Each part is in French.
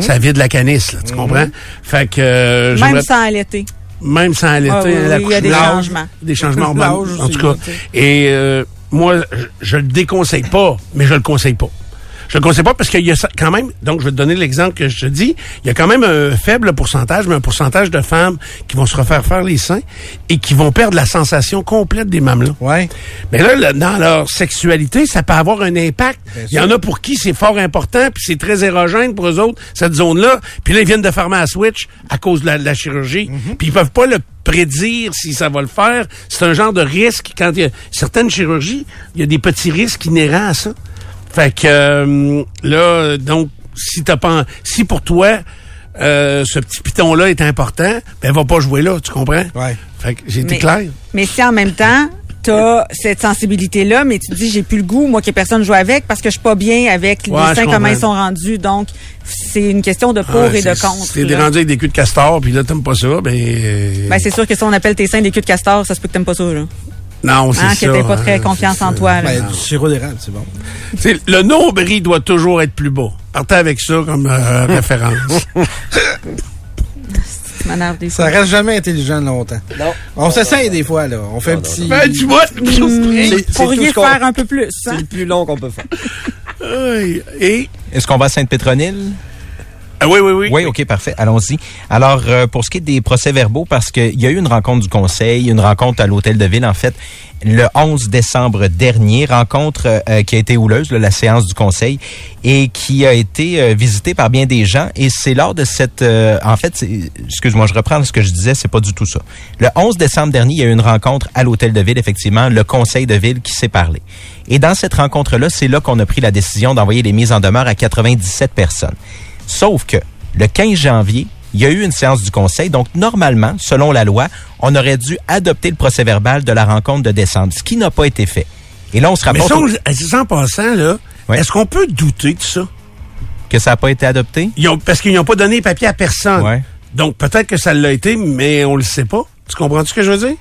Ça vide la canisse, là, tu comprends? Fait que... euh, Même sans l'été. Même sans l'été, Ah oui, oui, la il y a des changements. Des changements en aussi, tout cas. Et euh, moi, je, je le déconseille pas, mais je le conseille pas. Je le conseille pas parce qu'il y a quand même, donc je vais te donner l'exemple que je te dis, il y a quand même un faible pourcentage, mais un pourcentage de femmes qui vont se refaire faire les seins et qui vont perdre la sensation complète des mamelons. Ouais. Mais là, là, dans leur sexualité, ça peut avoir un impact. Il y en a pour qui c'est fort important, puis c'est très érogène pour eux autres, cette zone-là. Puis là, ils viennent de fermer à switch à cause de la, de la chirurgie. Puis ils peuvent pas le prédire si ça va le faire. C'est un genre de risque. Quand il y a certaines chirurgies, il y a des petits risques inhérents à ça. Fait que euh, là, donc, si t'as pas, si pour toi euh, ce petit piton-là est important, ben va pas jouer là, tu comprends? Ouais. Fait que j'ai été Mais- clair. Mais si en même temps, t'as cette sensibilité-là, mais tu te dis, j'ai plus le goût, moi, que personne joue avec, parce que je suis pas bien avec les Ouais, seins, comment ils sont rendus. Donc, c'est une question de pour Ah, et de c'est- contre. Si t'es là. rendu avec des culs de castor, puis là, t'aimes pas ça, ben... euh, Ben, c'est sûr que si on appelle tes seins des culs de castor, ça se peut que t'aimes pas ça, là. Non, c'est Hein, ça. que pas très hein, confiance c'est en toi, là. Ben, du sirop d'érable, c'est bon. Tu sais, le nombril doit toujours être plus bas. Partez avec ça comme euh, référence. Ça reste jamais intelligent longtemps. Non. On s'essaye des fois, là. On fait un petit... ben, tu vois, C'est- c'est Vous pourriez tout ce qu'on- faire un peu plus, C'est hein? le plus long qu'on peut faire. Et... Est-ce qu'on va à Sainte-Pétronille? Ah, oui, oui, oui. Oui, OK, parfait. Allons-y. Alors, euh, pour ce qui est des procès-verbaux, parce qu'il y a eu une rencontre du Conseil, une rencontre à l'Hôtel de Ville, en fait, le 11 décembre dernier, rencontre euh, qui a été houleuse, là, la séance du Conseil, et qui a été euh, visitée par bien des gens. Et c'est lors de cette... euh, en fait, excuse-moi, je reprends ce que je disais, c'est pas du tout ça. Le 11 décembre dernier, il y a eu une rencontre à l'Hôtel de Ville, effectivement, le Conseil de Ville qui s'est parlé. Et dans cette rencontre-là, c'est là qu'on a pris la décision d'envoyer les mises en demeure à 97 personnes. Sauf que le 15 janvier, il y a eu une séance du Conseil. Donc, normalement, selon la loi, on aurait dû adopter le procès verbal de la rencontre de décembre, ce qui n'a pas été fait. Et là, on se Mais rapporte ça, au- c'est en passant, là, est-ce qu'on peut douter de ça? que ça n'a pas été adopté? Ils ont, parce qu'ils n'ont pas donné papier à personne. Donc, peut-être que ça l'a été, mais on le sait pas. Tu comprends ce que je veux dire?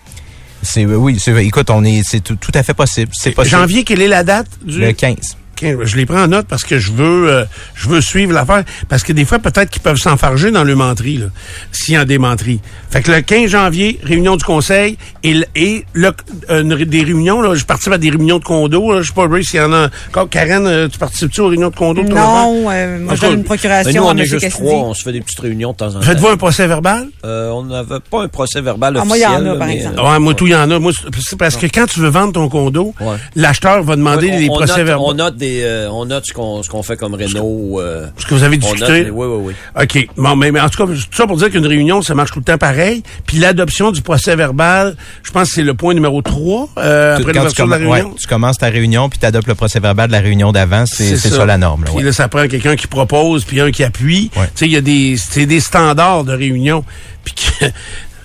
C'est oui, c'est écoute, on est c'est tout, tout à fait possible. C'est possible. Janvier, quelle est la date du... le 15. Je les prends en note parce que je veux euh, je veux suivre l'affaire. Parce que des fois, peut-être qu'ils peuvent s'enfarger dans le menterie, là, s'il y a des menteries. Fait que le 15 janvier, réunion du conseil, et, le- et le, euh, des réunions, là, je participe à des réunions de condo. Là, je sais pas, Ray, s'il y en a encore. Karen, euh, tu participes-tu aux réunions de condo de? Non, euh, moi, cas, une procuration Mais nous, on est juste Cassidy. trois. On se fait des petites réunions de temps en temps. Faites-vous un procès verbal? Euh, on n'avait pas un procès verbal Ah, moi, il y officiel. en a, par mais, exemple. euh, Ouais, moi, tout, il y en a. Moi, parce que quand tu veux vendre ton condo, Ouais. l'acheteur va demander ouais, les on, on procès verbaux. on note des, euh, on note ce qu'on, fait comme Renault. Euh, Ce que vous avez discuté. note, oui, oui, oui. OK. Bon, mais, mais en tout cas, tout ça pour dire qu'une réunion, ça marche tout le temps pareil. Puis l'adoption du procès verbal, je pense que c'est le point numéro 3, euh, Tu- après l'ouverture de la réunion. ouais, tu commences ta réunion puis tu adoptes le procès verbal de la réunion d'avant, c'est ça. la norme. là, Puis ouais. là, ça prend quelqu'un qui propose, puis un qui appuie. Ouais. Tu sais, il y a des, c'est des standards de réunion. Puis que,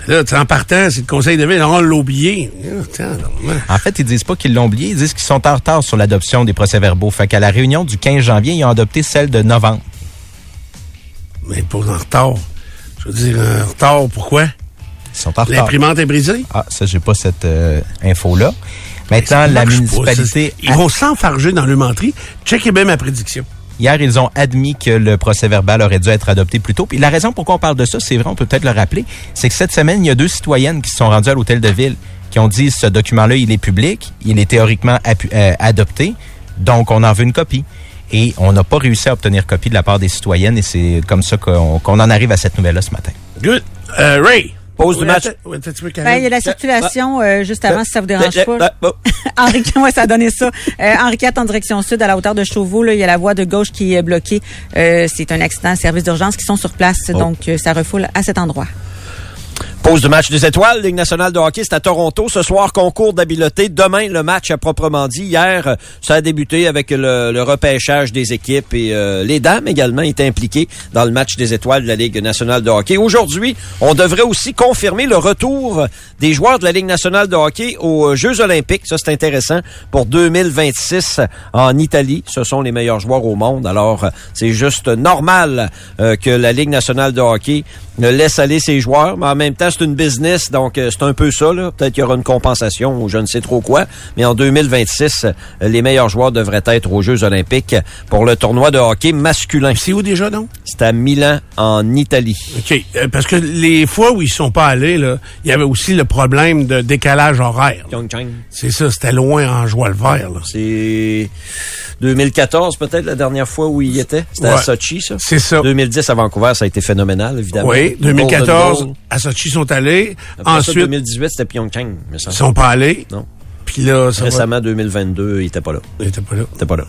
là, en partant, c'est le conseil de ville, on l'a oublié. En fait, ils disent pas qu'ils l'ont oublié, ils disent qu'ils sont en retard sur l'adoption des procès-verbaux. Fait qu'à la réunion du 15 janvier, ils ont adopté celle de novembre. Mais pour en retard. Je veux dire, en retard, pourquoi? Ils sont en retard. L'imprimante est brisée? Ah, ça, j'ai pas cette euh, info-là. Maintenant, la marche pas, municipalité... ça. Ils vont s'enfarger dans le menterie. Checkez bien ma prédiction. Hier, ils ont admis que le procès verbal aurait dû être adopté plus tôt. Puis la raison pourquoi on parle de ça, c'est vrai, on peut peut-être le rappeler, c'est que cette semaine, il y a deux citoyennes qui se sont rendues à l'hôtel de ville qui ont dit ce document-là, il est public, il est théoriquement euh, adopté, donc on en veut une copie. Et on n'a pas réussi à obtenir copie de la part des citoyennes et c'est comme ça qu'on qu'on en arrive à cette nouvelle-là ce matin. Good. Euh, Ray. Pause du match. Ben, il y a la circulation euh, juste avant, si ça vous dérange Euh, pas. euh, Henri, ouais, ça a donné ça. Euh, Henri IV en direction sud, à la hauteur de Chauveau, là, il y a la voie de gauche qui est bloquée. Euh, c'est un accident, service d'urgence qui sont sur place, Oh. donc euh, ça refoule à cet endroit. Pause de match des étoiles, Ligue nationale de hockey, c'est à Toronto. Ce soir, concours d'habileté. Demain, le match à proprement dit. Hier, ça a débuté avec le, le repêchage des équipes et euh, les dames également étaient impliquées dans le match des étoiles de la Ligue nationale de hockey. Aujourd'hui, on devrait aussi confirmer le retour des joueurs de la Ligue nationale de hockey aux Jeux olympiques. Ça, c'est intéressant pour 2026 en Italie. Ce sont les meilleurs joueurs au monde. Alors, c'est juste normal euh, que la Ligue nationale de hockey ne laisse aller ses joueurs, mais en même temps, c'est une business, donc euh, c'est un peu ça. là. Peut-être qu'il y aura une compensation ou je ne sais trop quoi. Mais en 2026, euh, les meilleurs joueurs devraient être aux Jeux olympiques pour le tournoi de hockey masculin. C'est où déjà, donc? C'est à Milan, en Italie. OK. Euh, parce que les fois où ils sont pas allés, là, il y avait aussi le problème de décalage horaire. C'est ça, c'était loin en joie le vert. C'est 2014 peut-être la dernière fois où il était? C'était à. Sochi, ça? C'est ça. 2010 à Vancouver, ça a été phénoménal, évidemment. Oui, Golden 2014, Goal. À Sochi sont allés. Après ça, Ensuite, 2018, c'était Pyeongchang, me ils sont pas allés. Non. Puis là, ça va... Récemment, 2022, il était pas là. Il était pas là. Il était pas là.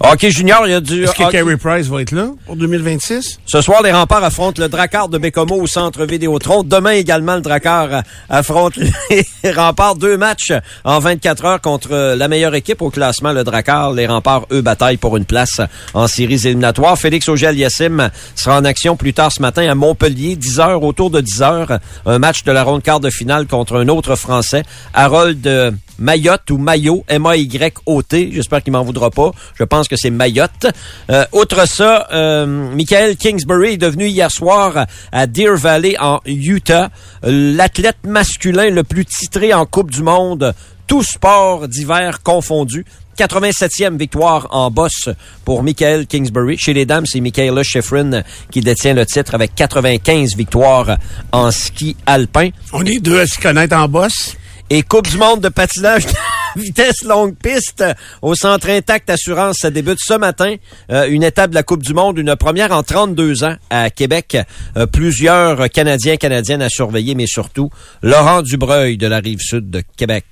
Hockey junior, il y a du Est-ce que hockey- Carey Price va être là pour 2026? Ce soir, les remparts affrontent le Drakkar de Bécomo au centre Vidéotron. Demain également, le Drakkar euh, affronte les remparts. Deux matchs en 24 heures contre la meilleure équipe au classement, le Drakkar. Les remparts, eux, bataillent pour une place en séries éliminatoires. Félix Auger-Aliassime sera en action plus tard ce matin à Montpellier, 10 heures, autour de 10 heures. Un match de la ronde quart de finale contre un autre Français, Harold euh, Mayotte ou Mayo, M-A-Y-O-T. J'espère qu'il m'en voudra pas. Je pense que c'est Mayotte. Euh, outre ça, euh, Michael Kingsbury est devenu hier soir à Deer Valley en Utah l'athlète masculin le plus titré en Coupe du Monde, tout sport d'hiver confondu. 87e victoire en bosse pour Michael Kingsbury. Chez les dames, c'est Michaela Schifrin qui détient le titre avec 95 victoires en ski alpin. On est deux à s'y connaître en boss. Et Coupe du monde de patinage vitesse longue piste au Centre Intact Assurance. Ça débute ce matin. Euh, une étape de la Coupe du monde, une première en 32 ans à Québec. Euh, plusieurs Canadiens, Canadiennes à surveiller, mais surtout Laurent Dubreuil de la rive sud de Québec.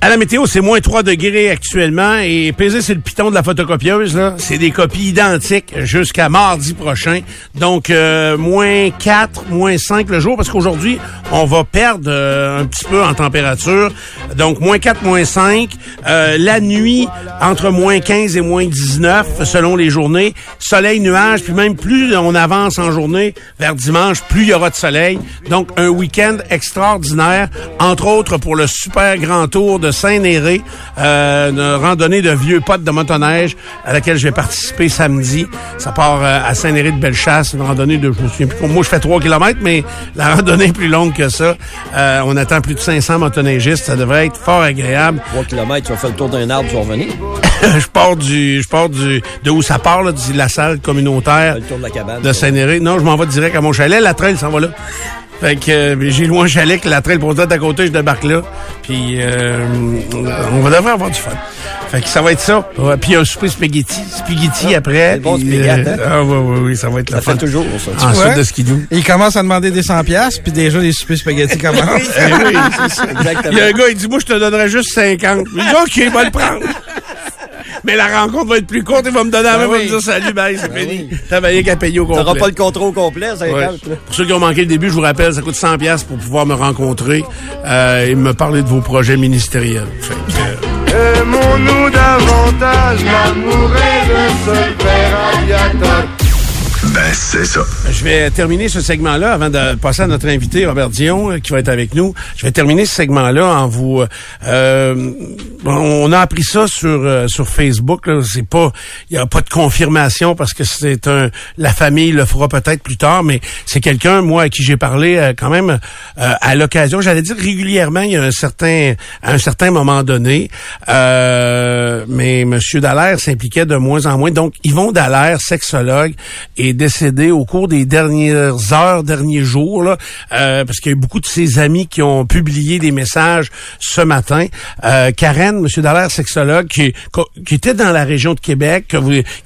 À la météo, c'est moins 3 degrés actuellement et pesé sur le piton de la photocopieuse, là, c'est des copies identiques jusqu'à mardi prochain. Donc, euh, moins 4, moins 5 le jour parce qu'aujourd'hui, on va perdre euh, un petit peu en température. Donc, moins 4, moins 5. Euh, la nuit, entre moins 15 et moins 19 selon les journées. Soleil, nuage, puis même plus on avance en journée vers dimanche, plus il y aura de soleil. Donc, un week-end extraordinaire, entre autres pour le super grand tour de Saint-Néré, euh, une randonnée de vieux potes de motoneige à laquelle je vais participer samedi. Ça part euh, à Saint-Néré de Bellechasse, une randonnée de, je me souviens plus, moi je fais 3 km, mais la randonnée est plus longue que ça. Euh, on attend plus de 500 motoneigistes, ça devrait être fort agréable. 3 km, tu vas faire le tour d'un arbre, tu vas revenir. je pars du, je pars du, de où ça part, là, de la salle communautaire Le tour de la cabane. de Saint-Néré. Non, je m'en vais direct à mon chalet. La trail s'en va là. Fait que euh, j'ai loin un chalet que la trail pour d'à côté, je débarque là. Puis euh, on va devrait avoir du fun. Fait que ça va être ça. Ouais, puis un souper spaghetti, spaghetti après. c'est bon, puis, spaghetti, hein? ah oui, oui, oui, ça va être Ça la fait fun. toujours ça. En vois? soupe de skidoo. Il commence à demander des 100 pièces puis déjà les soupers spaghettis commencent. Oui, c'est ça. Exactement. Il y a un gars, il dit, moi, je te donnerais juste 50. Je dis, OK, va le prendre. Mais la rencontre va être plus courte, il va me donner la même, il va me dire salut, bye, c'est fini. T'avais rien qu'à payer au complet. pas le contrôle complet, ça Ouais. Pour ceux qui ont manqué le début, je vous rappelle, ça coûte 100 pièces pour pouvoir me rencontrer euh, et me parler de vos projets ministériels. Aimons-nous davantage, l'amour est le seul père aviateur. Ben, c'est ça. je vais terminer ce segment-là avant de passer à notre invité Robert Dion euh, qui va être avec nous. Je vais terminer ce segment-là en vous. euh, on a appris ça sur euh, sur Facebook. C'est pas, il y a pas de confirmation parce que c'est un. La famille le fera peut-être plus tard, mais c'est quelqu'un moi à qui j'ai parlé quand même à l'occasion. J'allais dire régulièrement. Il y a un certain à un certain moment donné, mais Monsieur Dallaire s'impliquait de moins en moins. Donc Yvon Dallaire, sexologue, est décédé au cours des dernières heures, derniers jours, là, euh, parce qu'il y a eu beaucoup de ses amis qui ont publié des messages ce matin. Euh, Karen, Monsieur Dallaire, sexologue, qui, qui était dans la région de Québec,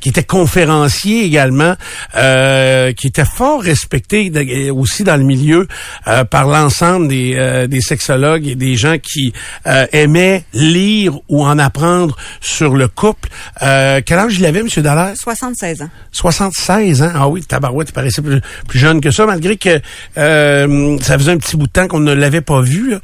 qui était conférencier également, euh, qui était fort respecté aussi dans le milieu euh, par l'ensemble des, euh, des sexologues et des gens qui euh, aimaient lire ou en apprendre sur le couple. Quel âge il avait, Monsieur Dallaire? 76 ans. 76 ans. Ah oui, tabarouette, il paraissait plus, plus jeune que ça, malgré que euh, ça faisait un petit bout de temps qu'on ne l'avait pas vu.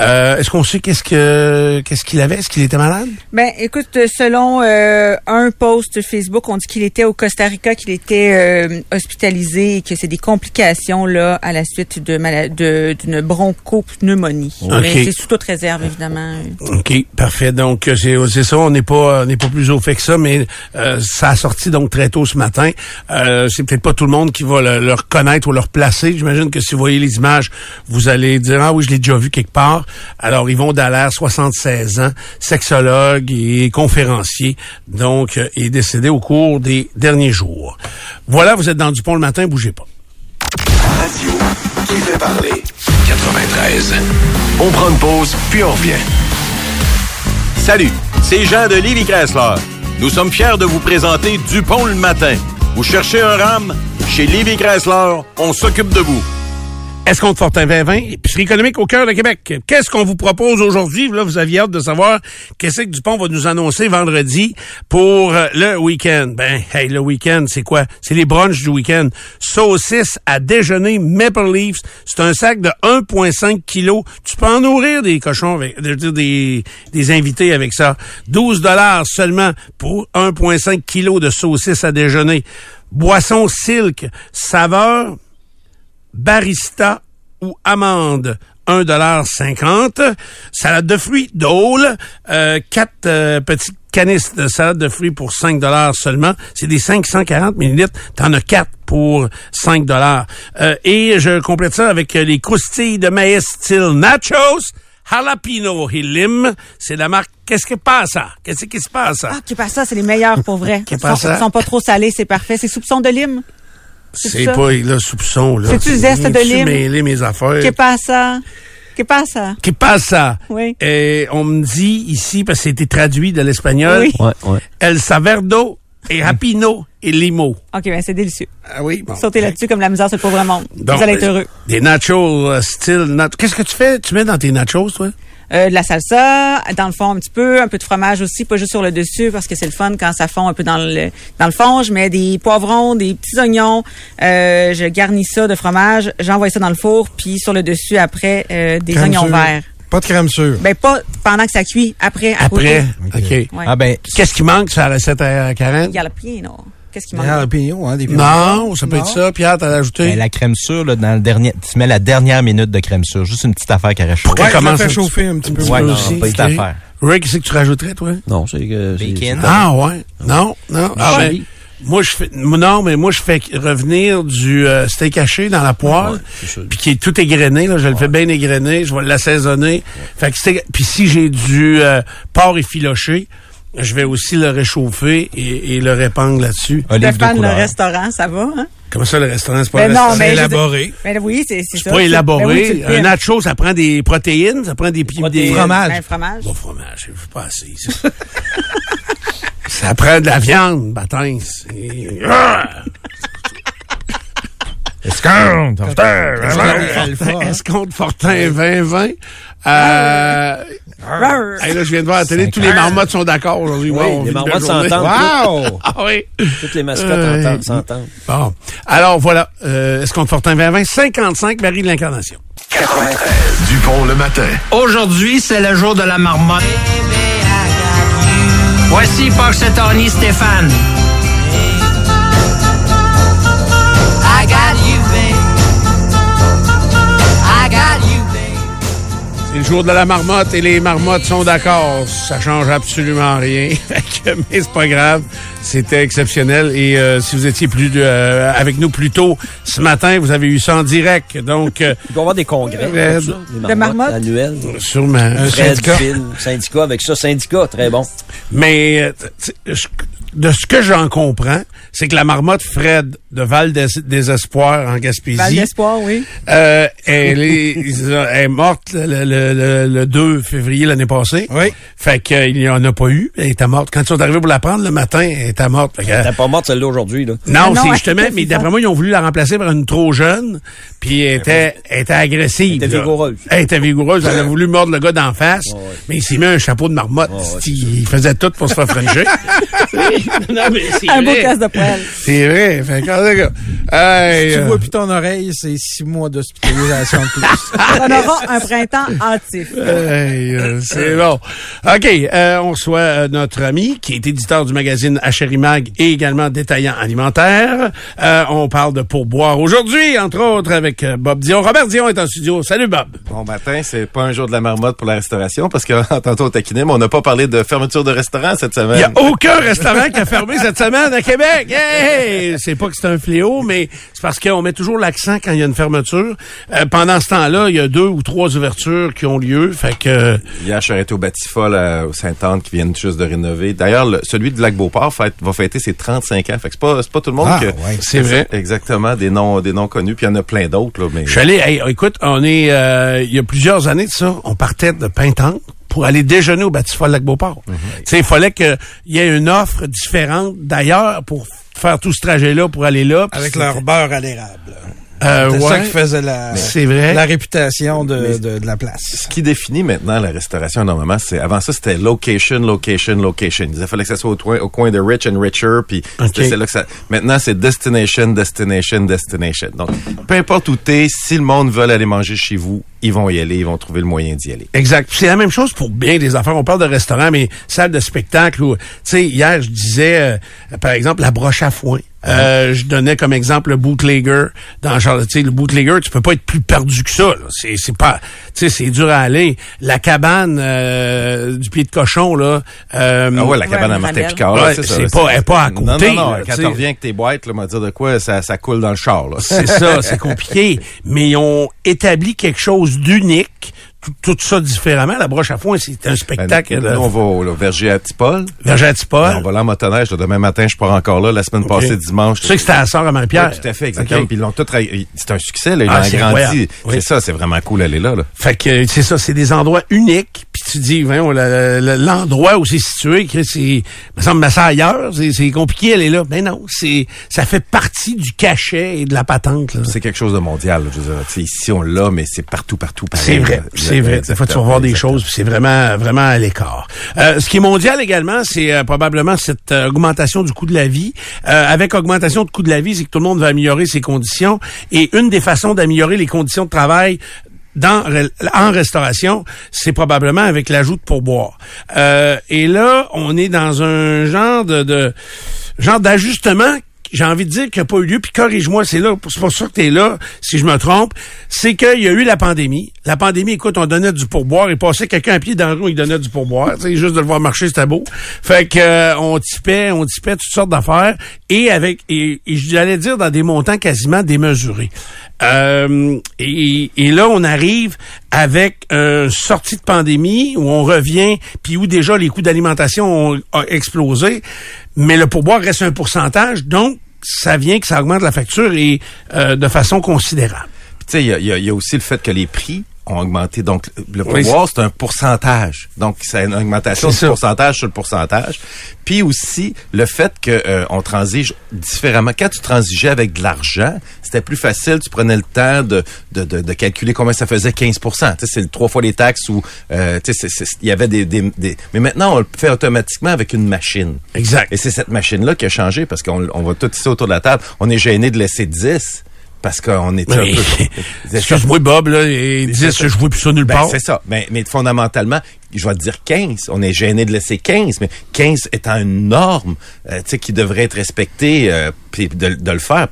Euh, Est-ce qu'on sait qu'est-ce que qu'est-ce qu'il avait? Est-ce qu'il était malade? Ben, écoute, selon euh, un post Facebook, on dit qu'il était au Costa Rica, qu'il était euh, hospitalisé et que c'est des complications là à la suite de d'une bronchopneumonie. Ok. Mais c'est sous toute réserve, évidemment. OK, parfait. Donc, euh, c'est ça, on n'est pas on pas plus au fait que ça, mais euh, ça a sorti donc très tôt ce matin. C'est peut-être pas tout le monde qui va le, le reconnaître ou le replacer. J'imagine que si vous voyez les images, vous allez dire Ah oui, je l'ai déjà vu quelque part. Alors, Yvon Dallaire, 76 ans, sexologue et conférencier, donc euh, est décédé au cours des derniers jours. Voilà, vous êtes dans Dupont le matin, bougez pas. Radio qui fait parler. 93. On prend une pause, puis on revient. Salut, c'est Jean de Livy Chrysler. Nous sommes fiers de vous présenter Dupont le matin. Vous cherchez un RAM? Chez Livy Chrysler, on s'occupe de vous. Escompte Fortin 2020, épicerie économique au cœur de Québec. Qu'est-ce qu'on vous propose aujourd'hui? Là, vous aviez hâte de savoir qu'est-ce que Dupont va nous annoncer vendredi pour euh, le week-end. Ben, hey, le week-end, c'est quoi? C'est les brunchs du week-end. Saucisse à déjeuner Maple Leafs. C'est un sac de 1,5 kg. Tu peux en nourrir des cochons, avec, je veux dire, des, des invités avec ça. 12 dollars seulement pour 1,5 kg de saucisse à déjeuner. Boisson Silk, saveur barista ou amande. 1,50 Salade de fruits, Dole. Euh, quatre euh, petits canisses de salade de fruits pour 5 seulement. C'est des 540 millilitres. T'en as quatre pour 5 euh, Et je complète ça avec euh, les croustilles de maïs style nachos. Jalapeno et lime. C'est la marque Qu'est-ce qui passe? Qu'est-ce qui se passe? Ah, qui passe ça, c'est les meilleurs pour vrai. Qu'est-ce Ils sont, ça? sont pas trop salés, c'est parfait. C'est soupçon de lime. C'est pas le soupçon, là. C'est-tu zeste de lime? mêler mes affaires. Qu'est passe ça? Qu'est passe ça? Qui passe ça? Oui. Et on me dit ici, parce que c'était traduit de l'espagnol, Oui. Ouais, ouais. El Saverdo et Rapino et Limo. OK, ben c'est délicieux. Ah oui, bon. Sautez là-dessus comme la misère sur le pauvre monde. Donc, Vous allez être heureux. Des nachos euh, style... Qu'est-ce que tu fais? Tu mets dans tes nachos, toi? Euh, de la salsa, dans le fond un petit peu, un peu de fromage aussi, pas juste sur le dessus parce que c'est le fun quand ça fond un peu dans le dans le fond. Je mets des poivrons, des petits oignons, euh, je garnis ça de fromage, j'envoie ça dans le four, puis sur le dessus après euh, des Crème oignons sûre. verts. Pas de crème sûre. Ben pas pendant que ça cuit, après à Après? côté. OK. Ouais. Ah ben, Qu'est-ce qui manque sur la recette à Karen? Jalapeno. Qu'est-ce qui Des manque? hein, des. Non, ça peut être ça. Pierre, t'as ajouté? ben, la crème sûre, là, dans le dernier, tu mets la dernière minute de crème sûre. Juste une petite affaire qui réchauffe. Pourquoi Ouais, ça- fais chauffer un petit peu. Ouais, peu non, aussi, petite ok. affaire. Rick, qu'est-ce que tu rajouterais, toi? Non, c'est que. Bacon. Ah ouais. Non, non. Ah, ben, moi je fais non, mais moi je fais revenir du euh, steak haché dans la poêle, puis qui est tout égrené là, je le fais bien égrené, je vais l'assaisonner. Fait que puis si j'ai du euh, porc effiloché, je vais aussi le réchauffer et, et le répandre là-dessus. Olive de Stéphane, le restaurant, ça va, hein? Comment ça le restaurant c'est pas Ben non, restaurant? mais je- élaboré. Ben oui, c'est ça. C'est pas Ben oui, élaboré. tu le un nacho, ça prend des protéines, ça prend des des Fromage. Ben, fromage. Bon fromage, je veux pas assez. Ça, ça prend de la viande, bâtin. Ah! Escompte, Alpha. Escompte Fortin 2020. Euh, Rrr. Hey, là, je viens de voir à la télé, tous les marmottes sont d'accord aujourd'hui. Oui, Wow, les marmottes s'entendent. Wow! Ah oui. Toutes les mascottes Euh, entendent- s'entendent. Bon. Alors, voilà. Euh, Escompte Fortin 2020, 55, Marie de l'Incarnation. 93. Dupont le matin. Aujourd'hui, c'est le jour de la marmotte. Voici Fox et Tony Stéphane. C'est le jour de la marmotte et les marmottes sont d'accord. Ça change absolument rien. Mais c'est pas grave. C'était exceptionnel. Et euh, si vous étiez plus euh, avec nous plus tôt ce matin, vous avez eu ça en direct. Donc, euh, Il doit y avoir des congrès. Euh, des marmottes? Annuels. sûrement. Fred, syndicat. Syndicat. Avec ça, syndicat, très bon. Mais euh, de ce que j'en comprends, c'est que la marmotte Fred de Val des, des Espoirs en Val Gaspésie, d'espoir, oui. euh, elle, est, elle est morte le, le- le- le 2 février l'année passée. Oui. Fait qu'il n'y en a pas eu. Elle était morte. Quand ils sont arrivés pour la prendre le matin, elle était morte. Fait que- T'es pas morte celle-là aujourd'hui, là. non, Ah non, c'est elle justement, mais d'après moi, ils ont voulu la remplacer par une trop jeune, puis elle était, elle était agressive. Elle était là. vigoureuse. Elle était vigoureuse, elle a voulu mordre le gars d'en face, mais il s'est mis un chapeau de marmotte. Il il faisait tout pour se faire frencher. non, mais c'est Un beau vrai. casse de poêle. C'est vrai. Fait que, hey, Si tu euh, vois plus ton oreille, c'est six mois d'hospitalisation de plus. On aura un printemps hâtif. Hey, euh, c'est bon. OK, euh, on reçoit euh, notre ami qui est éditeur du magazine Achéri Mag et également détaillant alimentaire. Euh, on parle de pourboire aujourd'hui, entre autres, avec Bob Dion. Robert Dion est en studio. Salut, Bob. Bon matin, c'est pas un jour de la marmotte pour la restauration parce que tantôt on taquinait, mais on n'a pas parlé de fermeture de restaurant cette Il semaine. n'y a aucun restaurant qui a fermé cette semaine à Québec. Hey! C'est pas que c'est un fléau, mais c'est parce qu'on met toujours l'accent quand il y a une fermeture. Euh, pendant ce temps-là, il y a deux ou trois ouvertures qui ont lieu. Fait que Hier, je suis arrêté au Batifol à- au Sainte-Anne qui viennent juste de rénover. D'ailleurs, le- celui de Lac-Beauport fête- va fêter ses 35 ans. Fait que c'est pas, c'est pas tout le monde Ah, que... ouais. C'est vrai. Exactement, des noms, des noms connus. Puis il y en a plein d'autres, là, mais... je suis allé, hey, écoute, on est, euh, il y a plusieurs années de ça, on partait de Pintante pour aller déjeuner au Batifol Lac-Beauport. Tu sais, il fallait qu'il y ait une offre différente d'ailleurs pour faire tout ce trajet-là pour aller là. Avec leur beurre à l'érable. Euh, C'est ouais. ça qui faisait la, C'est vrai. la réputation de, Mais- de, de la place. Ce qui définit maintenant la restauration normalement, c'est avant ça c'était location, location, location. Il fallait que ça soit au, coin- au coin de Rich and Richer, puis c'était- Ok. c'est là que ça. Maintenant c'est destination, destination, destination. Donc peu importe où t'es, si le monde veut aller manger chez vous, ils vont y aller, ils vont trouver le moyen d'y aller. Exact. C'est la même chose pour bien des affaires. On parle de restaurants, mais salle de spectacle. Tu sais, hier, je disais, euh, par exemple, la broche à foin. Euh, je donnais comme exemple le bootlegger dans Charlotte. Tu sais, le bootlegger, tu peux pas être plus perdu que ça. là. C'est, c'est pas, tu sais, c'est dur à aller. La cabane euh, du pied de cochon là. euh, Ah ouais, la cabane à Martin. Picard, Ouais, là, c'est ça. c'est pas- elle est pas à côté, Non, non, non. là, quand tu reviens avec tes boîtes, là, m'a dire de quoi, ça, ça coule dans le char, là. C'est ça, c'est compliqué. Mais ils ont établi quelque chose d'unique, tout, ça différemment. La broche à foin, c'est un spectacle. Ben, nous, on va au verger à Tipol. Verger à Tipol. On va là en motoneige. là. Demain matin, je pars encore là. La semaine passée, dimanche. Tu sais que c'était à la sœur à Marie-Pierre. Oui, tout à fait, exactement. Ok. Puis ils l'ont tout C'est un succès, là. Ils Ah, l'ont. Oui. C'est ça, c'est vraiment cool d'aller là, là. Fait que c'est ça, c'est des endroits uniques. Puis tu dis, le- l'endroit où c'est situé, c'est, me semble, ça ailleurs, c'est, compliqué, elle est là. Mais non, c'est, ça fait partie du cachet et de la patente. C'est quelque chose de mondial. là. Je veux dire, ici, on l'a, mais c'est partout, partout. pareil, C'est vrai. C'est vrai. Des fois, tu vas voir des choses, puis c'est vraiment, vraiment à l'écart. Euh, ce qui est mondial également, c'est euh, probablement cette euh, augmentation du coût de la vie. Euh, avec augmentation du coût de la vie, c'est que tout le monde va améliorer ses conditions. Et une des façons d'améliorer les conditions de travail dans en restauration, c'est probablement avec l'ajout de pourboire. Euh, et là, on est dans un genre de, de genre d'ajustement j'ai envie de dire qu'il n'a pas eu lieu, puis corrige-moi, c'est là, c'est pour ça que tu es là, si je me trompe, c'est qu'il y a eu la pandémie. La pandémie, écoute, on donnait du pourboire, il passait quelqu'un à pied dans le rue, il donnait du pourboire, sais, juste de le voir marcher, c'était beau. Fait que euh, on typait, on typait toutes sortes d'affaires, et avec, et, et j'allais dire dans des montants quasiment démesurés. Euh, et, là, on arrive avec une sortie de pandémie où on revient, puis où déjà les coûts d'alimentation ont explosé, mais le pourboire reste un pourcentage, donc ça vient que ça augmente la facture et euh, de façon considérable. Tu sais, il y a aussi le fait que les prix ont augmenté. Donc, le Oui, pourboire, c'est un pourcentage. Donc, c'est une augmentation du pourcentage sur le pourcentage. Puis aussi, le fait que euh, on transige différemment. Quand tu transigeais avec de l'argent, c'était plus facile. Tu prenais le temps de, de, de, de calculer combien ça faisait 15 Tu sais, c'est le trois fois les taxes ou... euh, il y avait des, des, des- Mais maintenant, on le fait automatiquement avec une machine. Exact. Et c'est cette machine-là qui a changé parce qu'on on va tout ici autour de la table. On est gêné de laisser 10 parce qu'on est Oui. un peu... Excuse-moi, Bob, là, et 10, je vois plus ça nulle Ben, part. c'est ça. Mais, mais fondamentalement, je vais te dire 15. On est gêné de laisser 15, mais 15 étant une norme, euh, tu sais, qui devrait être respectée, euh, puis de, de le faire.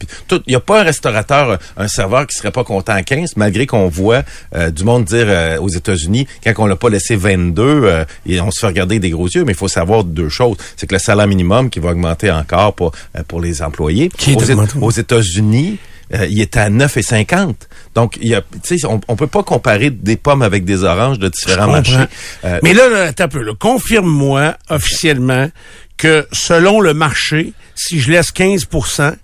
Il y a pas un restaurateur, un, un serveur qui serait pas content à 15, malgré qu'on voit euh, du monde dire euh, aux États-Unis, quand on l'a pas laissé 22, euh, et on se fait regarder des gros yeux, mais il faut savoir deux choses. C'est que le salaire minimum qui va augmenter encore pour, euh, pour les employés. Qui est aux, aux États-Unis, euh, il était à 9,50. Donc, il y a, tu sais, on, on peut pas comparer des pommes avec des oranges de différents marchés. Euh, Mais là, là attends un peu. là. Confirme-moi officiellement que selon le marché, si je laisse 15%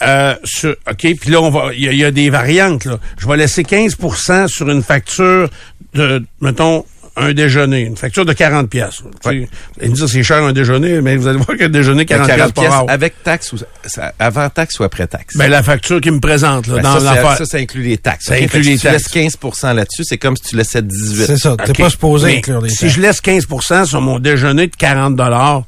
euh, sur, OK, puis là, on va, il y, y a des variantes, là. Je vais laisser 15% sur une facture de, mettons, un déjeuner, une facture de 40 pièces. Vous allez me dire c'est cher un déjeuner, mais vous allez voir que le déjeuner 40 pièces 40 par pièces avec taxe ou avant taxe ou après taxe? Ben la facture qui me présente là, Ben, dans l'affaire. ça, ça inclut les taxes. Ça inclut les si tu laisses taxes. 15 là-dessus, c'est comme si tu laissais 18 C'est ça. T'es OK. pas supposé Mais inclure des Si taxes. je laisse 15% sur mon déjeuner de 40 dollars,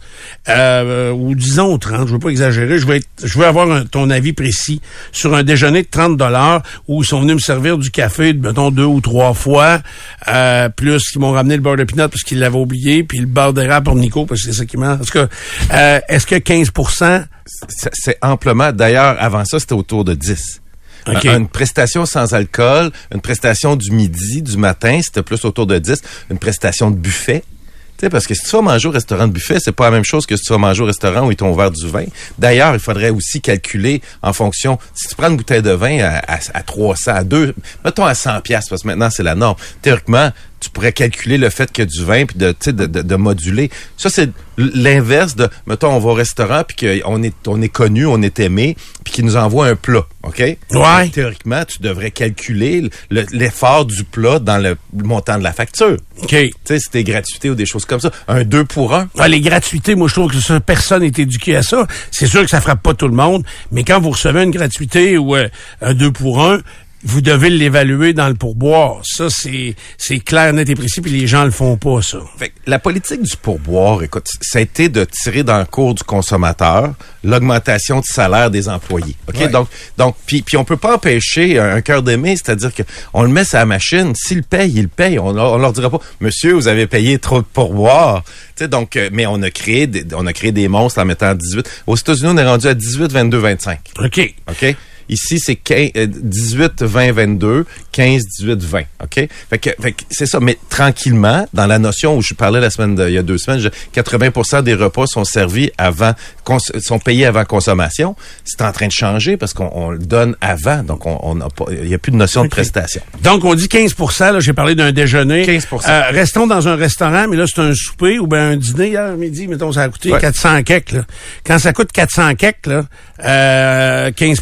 euh, ou disons 30, je veux pas exagérer, je veux être, je veux avoir un- ton avis précis sur un déjeuner de 30 dollars où ils sont venus me servir du café, mettons deux ou trois fois, euh, plus qu'ils m'ont ramené le beurre de pinot parce qu'ils l'avaient oublié, puis le beurre d'érable pour Nico parce que c'est ça qui manque. Est-ce que, euh, est-ce que 15 C'est c'est amplement. D'ailleurs, avant ça, c'était autour de 10. OK. Un- Une prestation sans alcool, une prestation du midi, du matin, c'était plus autour de 10. Une prestation de buffet. Tu sais, parce que si tu vas manger au restaurant de buffet, c'est pas la même chose que si tu vas manger au restaurant où ils t'ont ouvert du vin. D'ailleurs, il faudrait aussi calculer en fonction, si tu prends une bouteille de vin à, à, à 300, à 2, mettons à 100 pièces parce que maintenant c'est la norme. Théoriquement, tu pourrais calculer le fait qu'il y a du vin puis de, tu sais, de, de, de moduler. Ça, c'est l'inverse de, mettons, on va au restaurant puis qu'on est, on est connu, on est aimé puis qu'ils nous envoient un plat, OK? Ouais. Théoriquement, tu devrais calculer le- l'effort du plat dans le montant de la facture. OK. Tu sais, si t'es gratuité ou des choses comme ça. Un 2 pour 1. Ah, les gratuités, moi, je trouve que ça, personne n'est éduqué à ça. C'est sûr que ça frappe pas tout le monde, mais quand vous recevez une gratuité ou euh, un deux pour un, vous devez l'évaluer dans le pourboire. Ça, c'est c'est clair, net et précis, puis les gens le font pas, ça. Fait que la politique du pourboire, écoute, ça a été de tirer dans le cours du consommateur l'augmentation du salaire des employés. OK? Ouais. Donc, donc, puis, puis on peut pas empêcher un, un cœur d'aimer, c'est-à-dire que on le met sur la machine, s'il paye, il paye. On, leur- on leur dira pas, monsieur, vous avez payé trop de pourboire. Tu sais, donc, euh, mais on a créé, des, on a créé des monstres en mettant 18. Aux États-Unis, on est rendu à 18, 22, 25. OK. OK? Ici, c'est 15, euh, 18, 20, 22, 15, 18, 20. OK? Fait que, fait que c'est ça. Mais tranquillement, dans la notion où je parlais la semaine, de- il y a deux semaines, je- 80% des repas sont servis avant, cons- sont payés avant consommation. C'est en train de changer parce qu'on on le donne avant. Donc, on, on n'a pas, il n'y a plus de notion de prestation. Donc, on dit 15% là, j'ai parlé d'un déjeuner. 15 Euh, Restons dans un restaurant, mais là, c'est un souper ou bien un dîner hier midi, mettons, ça a coûté Ouais. 400 kek, là. Quand ça coûte 400 kek, là, euh, 15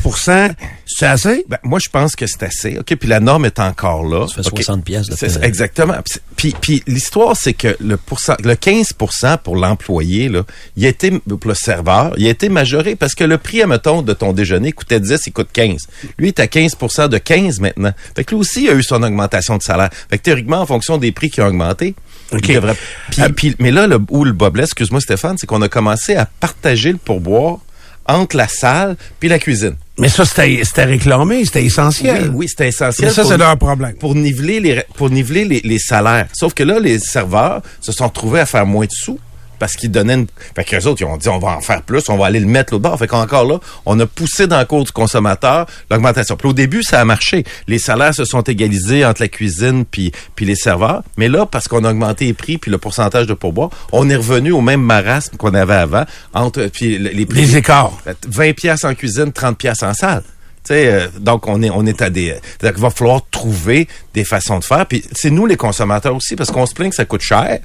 c'est assez? Ben, moi, je pense que c'est assez. OK? Puis la norme est encore là. Ça fait OK? 60 pièces de. Exactement. Puis, puis, l'histoire, c'est que le, pourcent, le 15% pour l'employé, là, il a été, pour le serveur, il a été majoré parce que le prix, admettons, de ton déjeuner coûtait 10, il coûte 15. Lui, il est à 15% de 15 maintenant. Fait que lui aussi, il a eu son augmentation de salaire. Fait que théoriquement, en fonction des prix qui ont augmenté, il devrait... Puis, puis- mais là, le, où le bas blesse, excuse-moi Stéphane, c'est qu'on a commencé à partager le pourboire entre la salle puis la cuisine. Mais ça, c'était réclamé, c'était essentiel. Oui, oui, c'était essentiel. Mais ça, c'est leur problème. Pour niveler les, pour niveler les, les salaires. Sauf que là, les serveurs se sont retrouvés à faire moins de sous parce qu'ils donnaient une... Fait que les autres, ils ont dit, on va en faire plus, on va aller le mettre l'autre bord. Fait qu'encore là, on a poussé dans le cours du consommateur l'augmentation. Puis au début, ça a marché. Les salaires se sont égalisés entre la cuisine puis, puis les serveurs. Mais là, parce qu'on a augmenté les prix puis le pourcentage de pourboire, on est revenu au même marasme qu'on avait avant entre puis les prix. Les écarts. 20 pièces en cuisine, 30 pièces en salle. Tu sais, euh, donc on est on est à des c'est-à-dire qu'il va falloir trouver des façons de faire puis c'est nous les consommateurs aussi parce qu'on se plaint que ça coûte cher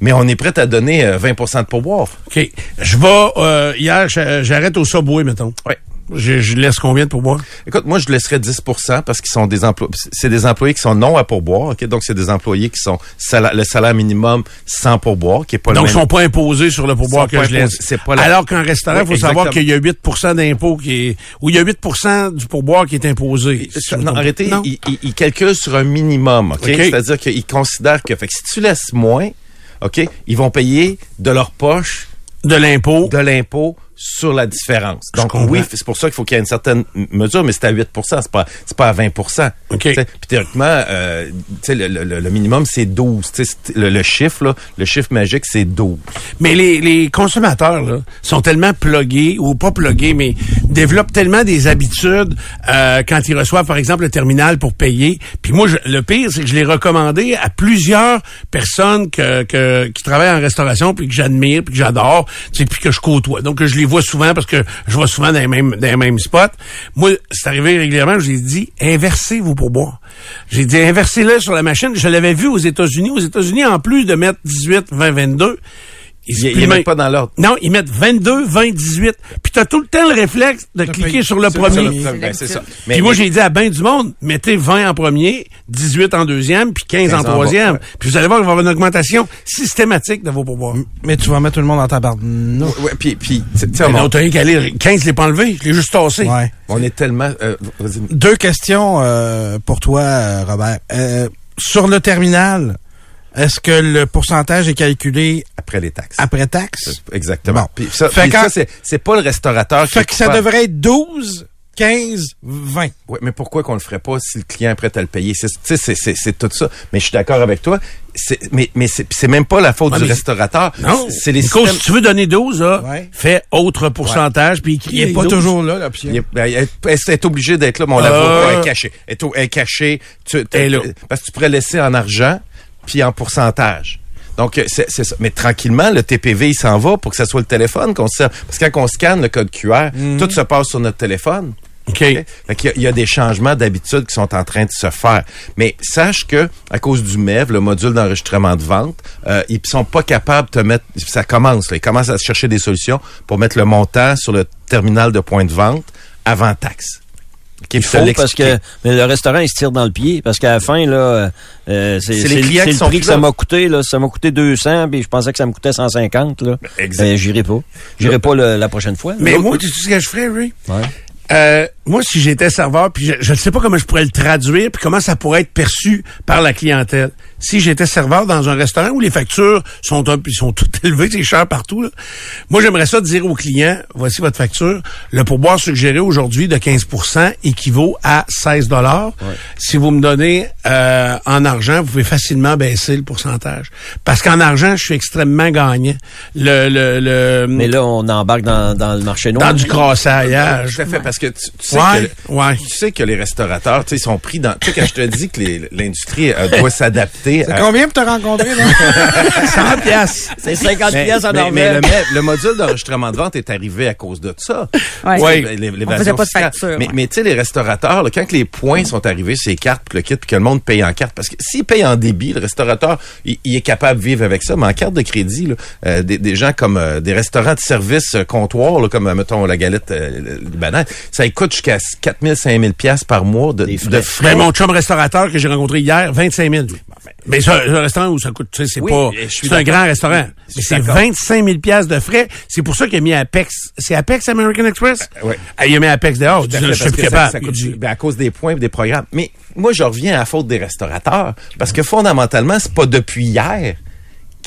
mais on est prêt à donner euh, 20% de pourboire. OK. Je vais, euh, hier, j'a- j'arrête au Subway, mettons. Oui. Je, je laisse combien de pourboire? Écoute, moi je laisserais 10% parce qu'ils sont des emplois c'est des employés qui sont non à pourboire, OK? Donc c'est des employés qui sont sala- le salaire minimum sans pourboire qui est pas Donc, le ils même. sont pas imposés sur le pourboire que je laisse. C'est pas la- Alors qu'en restaurant, il Oui, faut savoir qu'il y a 8% d'impôt qui est, ou il y a 8% du pourboire qui est imposé. Non, arrêtez, Non. ils il, il calculent sur un minimum, OK? OK. C'est-à-dire qu'ils considèrent que, fait que si tu laisses moins, OK, ils vont payer de leur poche de l'impôt. de l'impôt sur la différence. Donc oui, c'est pour ça qu'il faut qu'il y ait une certaine mesure, mais c'est à 8 c'est pas c'est pas à 20 OK. Tu sais, Puis théoriquement, euh, le, le- le- minimum c'est 12. Tu sais, c'est- Le, le chiffre là, le chiffre magique c'est 12. Mais les, les consommateurs là, sont tellement plugués, ou pas plugués, mais développent tellement des habitudes euh, quand ils reçoivent, par exemple, le terminal pour payer. Puis moi, je- le pire, c'est que je l'ai recommandé à plusieurs personnes que, que- qui travaillent en restauration, puis que j'admire, puis que j'adore, tu sais, puis que je côtoie. Donc, je les vois souvent parce que je vois souvent dans les mêmes, dans les mêmes spots. Moi, c'est arrivé régulièrement, j'ai dit, inversez vos pourboires. J'ai dit, inversez-le sur la machine. Je l'avais vu aux États-Unis. Aux États-Unis, en plus de mettre 18, 20, 22, Ils- ils mettent pas dans l'ordre. Non, ils mettent 22, 20, 18. Puis t'as tout le temps le réflexe de cliquer sur le premier. ben, c'est ça. Mais- puis moi, j'ai dit à ben du monde, mettez 20 en premier, 18 en deuxième, puis 15, 15 en troisième. ouais. Puis vous allez voir qu'il va y avoir une augmentation systématique de vos pourboires. Mais tu vas mettre tout le monde en tabarnak. Ouais, puis, puis, tu sais, Mais on, non, t'as rien qu'à lire. 15, je l'ai pas enlevé. Je l'ai juste tassé. Ouais. on est tellement... euh, vas-y. Deux questions euh, pour toi, euh, Robert. Euh, sur le terminal, est-ce que le pourcentage est calculé après les taxes. après taxe? Exactement. Bon. Puis ça, Fait ça, c'est, pas le restaurateur qui Fait que ça devrait être 12, 15, 20. Ouais, mais pourquoi qu'on le ferait pas si le client est prêt à le payer? C'est, tu sais, c'est, c'est, c'est tout ça. Mais je suis d'accord avec toi. Mais, mais c'est, même pas la faute Ouais, du restaurateur. Non. C'est les Nico, systèmes... si tu veux donner 12, là, Ouais. fais autre pourcentage, puis Il est les pas 12. toujours là, l'option. Ben, elle, elle est obligée d'être là, mais on la Euh. est cachée. Elle est, elle est cachée. Tu, là. Parce que tu pourrais laisser en argent, puis en pourcentage. Donc, euh, c'est ça. Mais tranquillement, le TPV, il s'en va pour que ce soit le téléphone qu'on se sert. Parce que quand on scanne le code QR, tout se passe sur notre téléphone. OK. Fait qu'il y a- il y, a des changements d'habitude qui sont en train de se faire. Mais sache que à cause du MEV, le module d'enregistrement de vente, euh, ils sont pas capables de te mettre. Ça commence. Là, ils commencent à chercher des solutions pour mettre le montant sur le terminal de point de vente avant taxe. Te faut parce que mais le restaurant il se tire dans le pied parce qu'à la fin là euh, c'est C'est le- qui prix que ça m'a coûté là ça m'a coûté 200 puis je pensais que ça me coûtait 150 là Exact. Ben, j'irai pas j'irai pas le- la prochaine fois Mais moi, tu sais ce que je ferais? Ouais. Euh, moi, si j'étais serveur, puis je ne sais pas comment je pourrais le traduire, puis comment ça pourrait être perçu par la clientèle. Si j'étais serveur dans un restaurant où les factures sont un, ils sont toutes élevées, c'est cher partout, là. moi j'aimerais ça dire au client, voici votre facture, le pourboire suggéré aujourd'hui de 15% équivaut à 16 dollars. Si vous me donnez euh, en argent, vous pouvez facilement baisser le pourcentage. Parce qu'en argent, je suis extrêmement gagnant. Le, le, le, mais là on embarque dans, dans le marché noir dans du crassaillage. Tout à fait, parce que tu, tu sais, Ouais, que, ouais. tu sais que les restaurateurs, tu sais, ils sont pris dans... Tu sais, quand je te dis que l'industrie euh, doit s'adapter... C'est combien pour te rencontrer, là? 100 piastres. c'est 50 Mais, pièces en mais- mais le, mais le module d'enregistrement de vente est arrivé à cause de ça. Ouais. Ouais. On l'évasion faisait pas de facture, Mais, ouais. mais tu sais, les restaurateurs, là, quand les points sont arrivés, ces cartes, puis le kit, puis que le monde paye en carte, parce que s'il paye en débit, le restaurateur, il, il est capable de vivre avec ça, mais en carte de crédit, là, euh, des, des gens comme euh, des restaurants de service euh, comptoir, là, comme, euh, mettons, la galette euh, libanais, ça coûte jusqu'à 4 000, 5 000 piastres par mois de, de frais. Ben, mon chum restaurateur que j'ai rencontré hier, 25 000. Mais ça, un restaurant où ça coûte, tu sais, c'est Oui, pas, c'est un grand restaurant. Mais c'est d'accord. 25 000 piastres de frais. C'est pour ça qu'il a mis Apex. C'est Apex American Express? oui. Ah, il a mis Apex dehors. Je suis que ça- capable. ça coûte- dit- ben, à cause des points et des programmes. Mais moi, je reviens à la faute des restaurateurs. Parce que fondamentalement, c'est pas depuis hier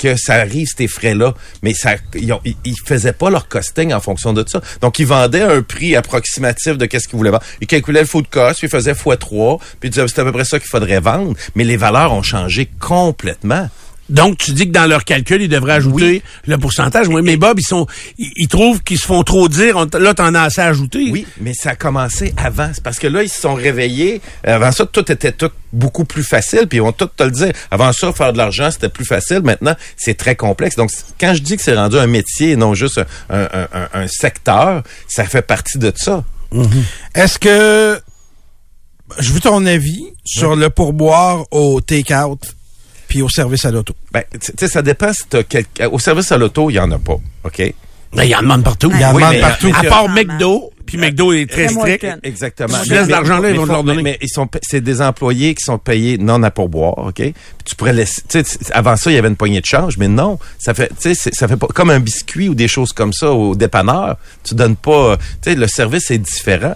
que ça arrive, ces frais-là. Mais ça, ils, faisaient pas leur costing en fonction de ça. Donc, ils vendaient un prix approximatif de qu'est-ce qu'ils voulaient vendre. Ils calculaient le food cost, puis ils faisaient x3, puis ils disaient, c'est à peu près ça qu'il faudrait vendre. Mais les valeurs ont changé complètement. Donc, tu dis que dans leur calcul, ils devraient ajouter le pourcentage. Oui, mais Bob, ils sont, ils, ils trouvent qu'ils se font trop dire. On là, t'en as assez à ajouter. Oui, mais ça a commencé avant. C'est parce que là, ils se sont réveillés. Avant ça, tout était tout beaucoup plus facile. Puis ils vont tout te le dire. Avant ça, faire de l'argent, c'était plus facile. Maintenant, c'est très complexe. Donc, quand je dis que c'est rendu un métier et non juste un, un- un- un secteur, ça fait partie de ça. Est-ce que je veux ton avis sur le pourboire au take-out? Puis au service à l'auto? Ben, tu sais, ça dépend si t'as quel- Au service à l'auto, il y en a pas. OK? Mais il y en demande partout. Il y en Oui, demande partout. À part McDo, puis McDo est très strict. Exactement. Tu laisses l'argent là, ils vont te leur donner. Mais, ils sont, c'est des employés qui sont payés non à pourboire, ok? Puis tu pourrais laisser. Tu sais, c- avant ça, il y avait une poignée de change, mais non, ça fait, tu sais, ça fait pas comme un biscuit ou des choses comme ça au dépanneur. Tu donnes pas. Tu sais, le service est différent.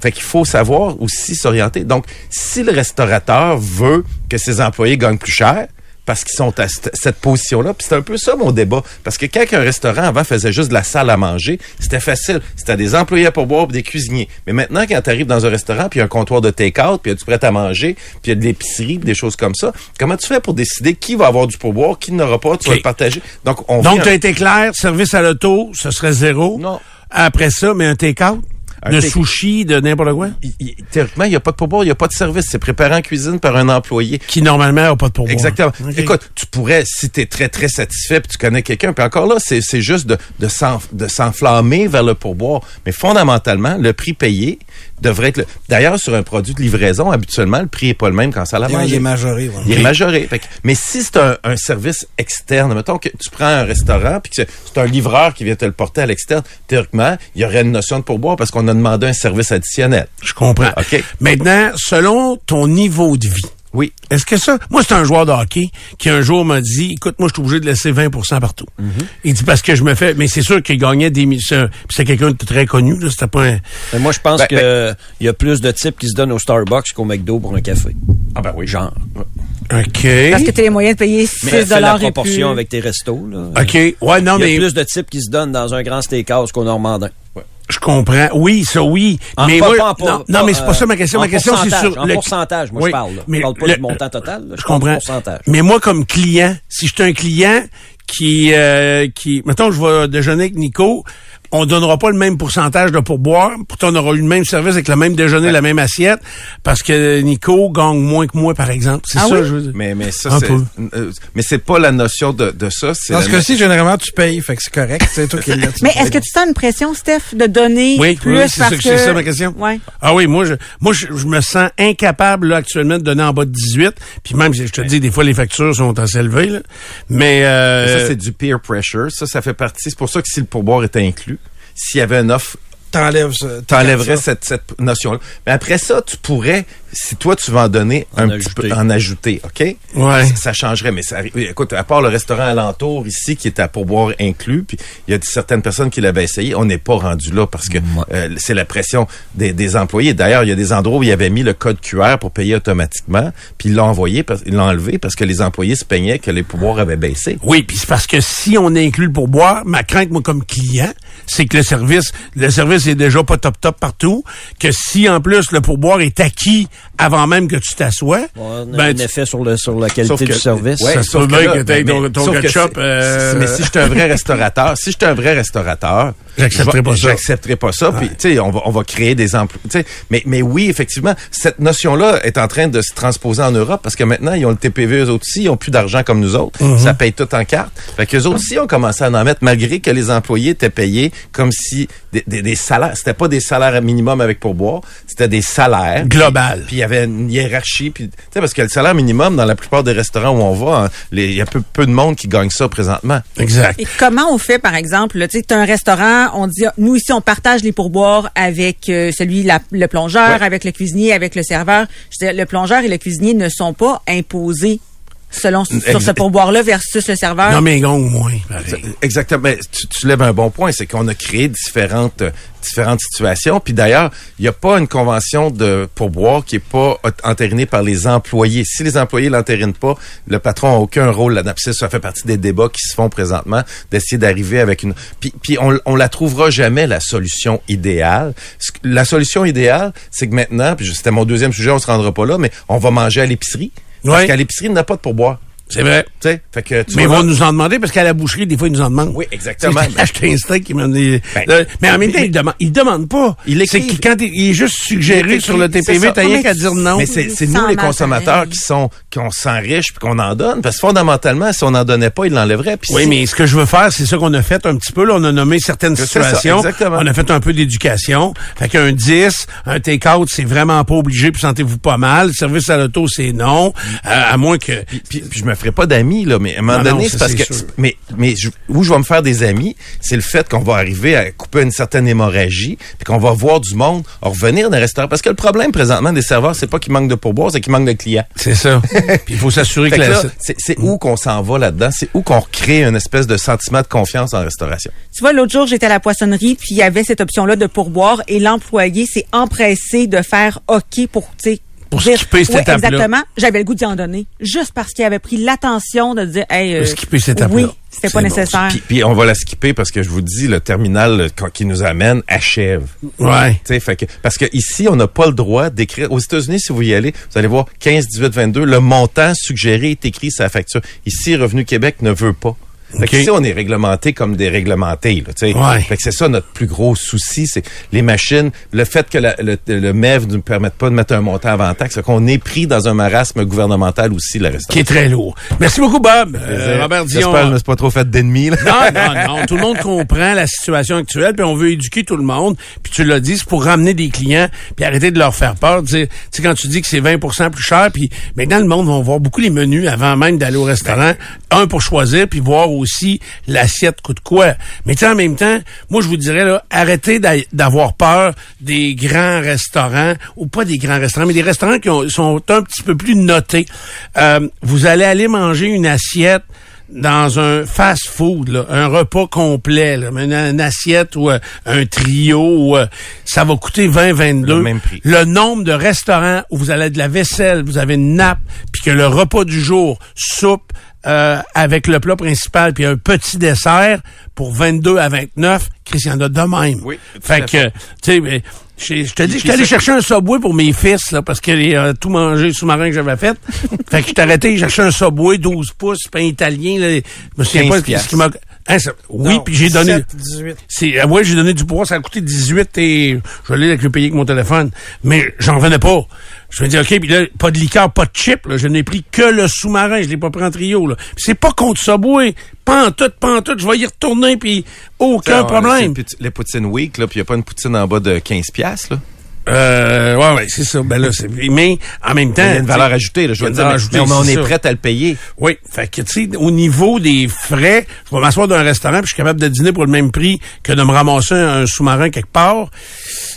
Fait qu'il faut savoir aussi s'orienter. Donc, si le restaurateur veut que ses employés gagnent plus cher, parce qu'ils sont à cette, position-là. Puis c'est un peu ça mon débat. Parce que quand un restaurant avant faisait juste de la salle à manger, c'était facile. C'était des employés pour boire, des cuisiniers. Mais maintenant, quand tu arrives dans un restaurant, puis il y a un comptoir de take-out, puis il y a du prêt à manger, puis il y a de l'épicerie, puis des choses comme ça, comment tu fais pour décider qui va avoir du pourboire, qui n'aura pas, tu vas le partager. Donc, on Donc, tu as été clair, service à l'auto, ce serait zéro. Non. Après ça, mais un take-out, de sushi, de n'importe quoi, théoriquement, il n'y a pas de pourboire, il n'y a pas de service. C'est préparé en cuisine par un employé. qui normalement n'a pas de pourboire. Exactement. Écoute, tu pourrais, si tu es très, très satisfait, puis tu connais quelqu'un, puis encore là, c'est juste de, de s'enflammer vers le pourboire. Mais fondamentalement, le prix payé, devrait être... le- D'ailleurs, sur un produit de livraison, habituellement, le prix est pas le même quand ça l'a Il est majoré. voilà. Il est majoré. Fait que- mais si c'est un, un service externe, mettons que tu prends un restaurant puis que c'est- c'est un livreur qui vient te le porter à l'externe, théoriquement, il y aurait une notion de pourboire parce qu'on a demandé un service additionnel. Je comprends. OK. Maintenant, selon ton niveau de vie, Oui. est-ce que ça... Moi, c'est un joueur de hockey qui un jour m'a dit, écoute, moi, je suis obligé de laisser 20% partout. Mm-hmm. Il dit, parce que je me fais... Mais c'est sûr qu'il gagnait des... C'était quelqu'un de très connu, là. C'était pas un... Mais moi, je pense Ben, que il y a plus de types qui se donnent au Starbucks qu'au McDo pour un café. Ah ben oui. Genre. OK. Parce que tu as les moyens de payer 6 Mais fais la dollars et plus. proportion avec tes restos. Là. OK. Ouais, non, il y a mais... plus de types qui se donnent dans un grand steakhouse qu'au Normandin. Je comprends. Oui, ça, oui. En- mais pas- moi, pas non, non, mais c'est pas euh, ça ma question. en Ma question, c'est pourcentage, sur en pourcentage, moi, je parle, là. Je parle pas du montant total, là, je comprends. pourcentage. Mais moi, comme client, si je suis un client qui, euh, qui, mettons, je vais déjeuner avec Nico, on donnera pas le même pourcentage de pourboire. Pourtant, on aura eu le même service avec le même déjeuner, la même assiette, parce que Nico gagne moins que moi, par exemple. C'est Ah ça, oui? je veux dire. Mais, mais ça, c'est... peu. euh, mais c'est pas la notion de, de ça. c'est Dans ce no- cas-ci, généralement, tu payes, fait que c'est correct. C'est toi qui l'as. Mais est-ce que tu sens une pression, Steph, de donner Oui, plus oui, c'est parce ça, que... c'est ça ma question. Ouais. Ah oui, moi, je, moi, je, je me sens incapable, là, actuellement, de donner en bas de 18. Puis même, je te dis, des fois, les factures sont assez élevées, là. Mais, euh, Ça, c'est du peer pressure. Ça, ça fait partie. C'est pour ça que si le pourboire était inclus, s'il y avait une offre t'enlèverais cette, cette notion-là. Mais après ça, tu pourrais, si toi tu vas en donner En un petit ajouter. peu, en ajouter, OK? Ouais. Ça, ça changerait, mais ça, écoute, à part le restaurant alentour ici qui est à pourboire inclus, puis il y a certaines personnes qui l'avaient essayé, on n'est pas rendu là parce que euh, c'est la pression des, des employés. D'ailleurs, il y a des endroits où ils avaient mis le code QR pour payer automatiquement, puis ils l'ont envoyé, ils l'ont enlevé parce que les employés se plaignaient que les pourboires avaient baissé. Oui, puis c'est parce que si on inclut le pourboire, ma crainte, moi, comme client, c'est que le service, le service est déjà pas top top partout, que si en plus le pourboire est acquis avant même que tu t'assoies, On a ben, un tu- effet sur, le, sur la qualité que- du service. Ouais, Ça se sauf peut bien là, que t'aies mais- ton- mais- ton sauf que ketchup, c'est- euh, Mais si j'étais un vrai restaurateur, si j'étais un vrai restaurateur, J'accepterais je vais- pas ça. J'accepterais pas ça. Puis, tu sais, on va, on va créer des emplois. Tu sais, mais, mais oui, effectivement, cette notion-là est en train de se transposer en Europe parce que maintenant, ils ont le TPV eux aussi, ils ont plus d'argent comme nous autres. Mhm. Ça paye tout en carte. Fait que autres aussi ont commencé à en mettre malgré que les employés étaient payés comme si des, des, des salaires, c'était pas des salaires minimum avec pourboire, c'était des salaires. Global. Puis avait une hiérarchie. Puis, tu sais, parce que le salaire minimum, dans la plupart des restaurants où on va, hein, il y a peu, peu de monde qui gagne ça présentement. exact. Et comment on fait, par exemple, tu sais, t'as un restaurant, on dit, ah, nous ici, on partage les pourboires avec euh, celui, la- le plongeur, Ouais. avec le cuisinier, avec le serveur. Je veux dire, le plongeur et le cuisinier ne sont pas imposés selon sur ce pourboire-là versus le serveur. Non, mais ils gagnent moins. Exactement. Ben, tu, tu lèves un bon point, c'est qu'on a créé différentes euh, différentes situations. Puis d'ailleurs, il n'y a pas une convention de pourboire qui est pas entérinée par les employés. Si les employés l'entérinent pas, le patron a aucun rôle là-dedans. Puis ça, ça fait partie des débats qui se font présentement, d'essayer d'arriver avec une. Puis, puis on, on la trouvera jamais la solution idéale. La solution idéale, c'est que maintenant, puis c'était mon deuxième sujet, on se rendra pas là, mais on va manger à l'épicerie. Parce qu'à l'épicerie, il n'y a pas de pourboire. C'est vrai. Tu sais, fait que tu Mais ils vont nous en demander parce qu'à la boucherie, des fois, ils nous en demandent. Oui, exactement. Acheter un steak, ils me demandent- Ben, Là, mais en même temps, ils demandent, ils demandent pas. Il c'est que quand il il est juste suggéré Il est sur le TPV, t'as rien qu'à dire non. Mais c'est nous, les consommateurs, qui sont qu'on s'enriche puis qu'on en donne. Parce que fondamentalement, si on n'en donnait pas, ils l'enlèveraient. Puis Oui, mais ce que je veux faire, c'est ça qu'on a fait un petit peu. Là, on a nommé certaines ça, situations. exactement. On a fait un peu d'éducation. Fait qu'un 10, un take-out, c'est vraiment pas obligé, puis sentez-vous pas mal. Le service à l'auto, c'est non. Euh, à moins que... Puis, puis- puis je me ferai pas d'amis, là, mais à un moment Non, donné, non, c'est parce c'est que. sûr. Mais, mais je- où je vais me faire des amis, c'est le fait qu'on va arriver à couper une certaine hémorragie, puis qu'on va voir du monde revenir dans les restaurants. Parce que le problème présentement des serveurs, c'est pas qu'il manque de pourboire, c'est qu'il manque de clients. C'est ça. puis il faut s'assurer que, que la- là, c'est c'est où qu'on s'en va là-dedans, c'est où qu'on crée une espèce de sentiment de confiance en restauration. Tu vois, l'autre jour, j'étais à la poissonnerie, puis il y avait cette option-là de pourboire, et l'employé s'est empressé de faire OK pour, tu sais, Pour dire- skipper cette étape-là. Exactement. J'avais le goût d'y en donner. Juste parce qu'il avait pris l'attention de dire, hey, euh, skipper cette étape-là. Oui, c'était pas bon. nécessaire. Puis, puis on va la skipper parce que je vous dis, le terminal qui nous amène achève. Ouais. Tu sais, fait que, parce que ici, on n'a pas le droit d'écrire. Aux États-Unis, si vous y allez, vous allez voir 15, 18, 22, le montant suggéré est écrit sur la facture. Ici, Revenu Québec ne veut pas. Fait Ok. qu'ici, on est réglementé comme des réglementés. Là, tu sais. Ouais. Fait que c'est ça notre plus gros souci, c'est les machines, le fait que la- le, le MEV ne nous permette pas de mettre un montant avant taxe, c'est qu'on est pris dans un marasme gouvernemental aussi, la Qui restauration. est très lourd. Merci beaucoup, Bob. Euh, Robert Dion. J'espère que je me suis pas trop fait d'ennemis. là. Non, non, non. Tout le monde comprend la situation actuelle, puis on veut éduquer tout le monde. Puis tu l'as dit, c'est pour ramener des clients, puis arrêter de leur faire peur. Tu sais, tu sais, quand tu dis que c'est 20% plus cher, puis maintenant, le monde va voir beaucoup les menus avant même d'aller au restaurant. Un, pour choisir, puis voir aussi l'assiette coûte quoi. Mais en même temps, moi, je vous dirais, là, arrêtez d'a- d'avoir peur des grands restaurants, ou pas des grands restaurants, mais des restaurants qui ont- sont un petit peu plus notés. Euh, vous allez aller manger une assiette dans un fast-food, là, un repas complet, là, une, une assiette ou euh, un trio, ou, euh, ça va coûter 20-22. Le même prix. Le nombre de restaurants où vous avez de la vaisselle, vous avez une nappe, puis que le repas du jour, soupe, euh, avec le plat principal, puis un petit dessert pour 22 à 29, Chris, il y en a de même. Oui, Fait que, tu sais, mais, je te dis, je suis allé chercher un Subway pour mes fils, là, parce qu'ils ont tout mangé sous-marin que j'avais fait. fait que je t'ai arrêté, j'ai cherché un Subway 12 pouces, pain italien, là. Je me souviens 15 pas ce qui m'a... Hein, ça- oui, puis j'ai donné... 17, 18. C'est, ah ouais, j'ai donné du poids, ça a coûté 18 et je l'ai avec le payer avec mon téléphone. Mais j'en venais pas. Je me dis, OK, puis là, pas de liqueur, pas de chip, là. Je n'ai pris que le sous-marin, je l'ai pas pris en trio, là. Puis c'est pas contre Subway. Pas en tout, pas en tout. Je vais y retourner, puis aucun problème. Les poutines week, là, puis il n'y a pas une poutine en bas de 15 piastres, là. Euh, ouais, ouais, c'est ça. Ben là, c'est, mais en même temps. Il y a une valeur ajoutée, là, je veux dire, mais- mais on, on c'est est prêt à le payer. Oui, fait que tu sais, au niveau des frais, je vais m'asseoir dans un restaurant puis je suis capable de dîner pour le même prix que de me ramasser un, un sous-marin quelque part.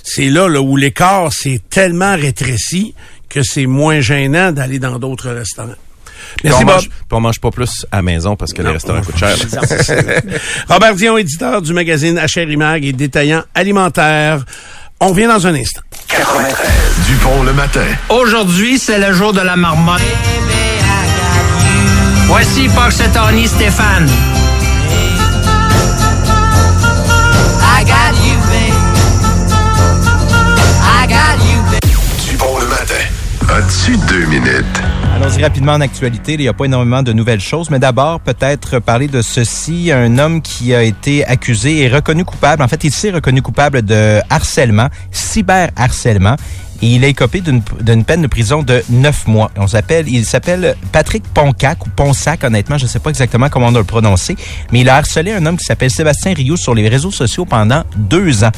C'est là, là où l'écart s'est tellement rétréci que c'est moins gênant d'aller dans d'autres restaurants. Puis Merci on, Bob. mange, puis on mange pas plus à la maison parce que les restaurants coûtent cher. Robert Dion, éditeur du magazine HR Imag et détaillant alimentaire. On revient dans un instant. 93. Dupont le matin. Aujourd'hui, c'est le jour de la marmotte. Voici Parchetoni Stéphane. I got you, babe. I got you, babe. Dupont le matin. As-tu deux minutes? Allons-y rapidement en actualité. Il n'y a pas énormément de nouvelles choses, mais d'abord, peut-être parler de ceci. Un homme qui a été accusé et reconnu coupable. En fait, il s'est reconnu coupable de harcèlement, cyberharcèlement. Et il est écopé d'une peine de prison de neuf mois. On s'appelle, il s'appelle Patrick Poncac ou Ponsac, honnêtement, je ne sais pas exactement comment on doit le prononcer, mais il a harcelé un homme qui s'appelle Sébastien Rioux sur les réseaux sociaux pendant deux ans.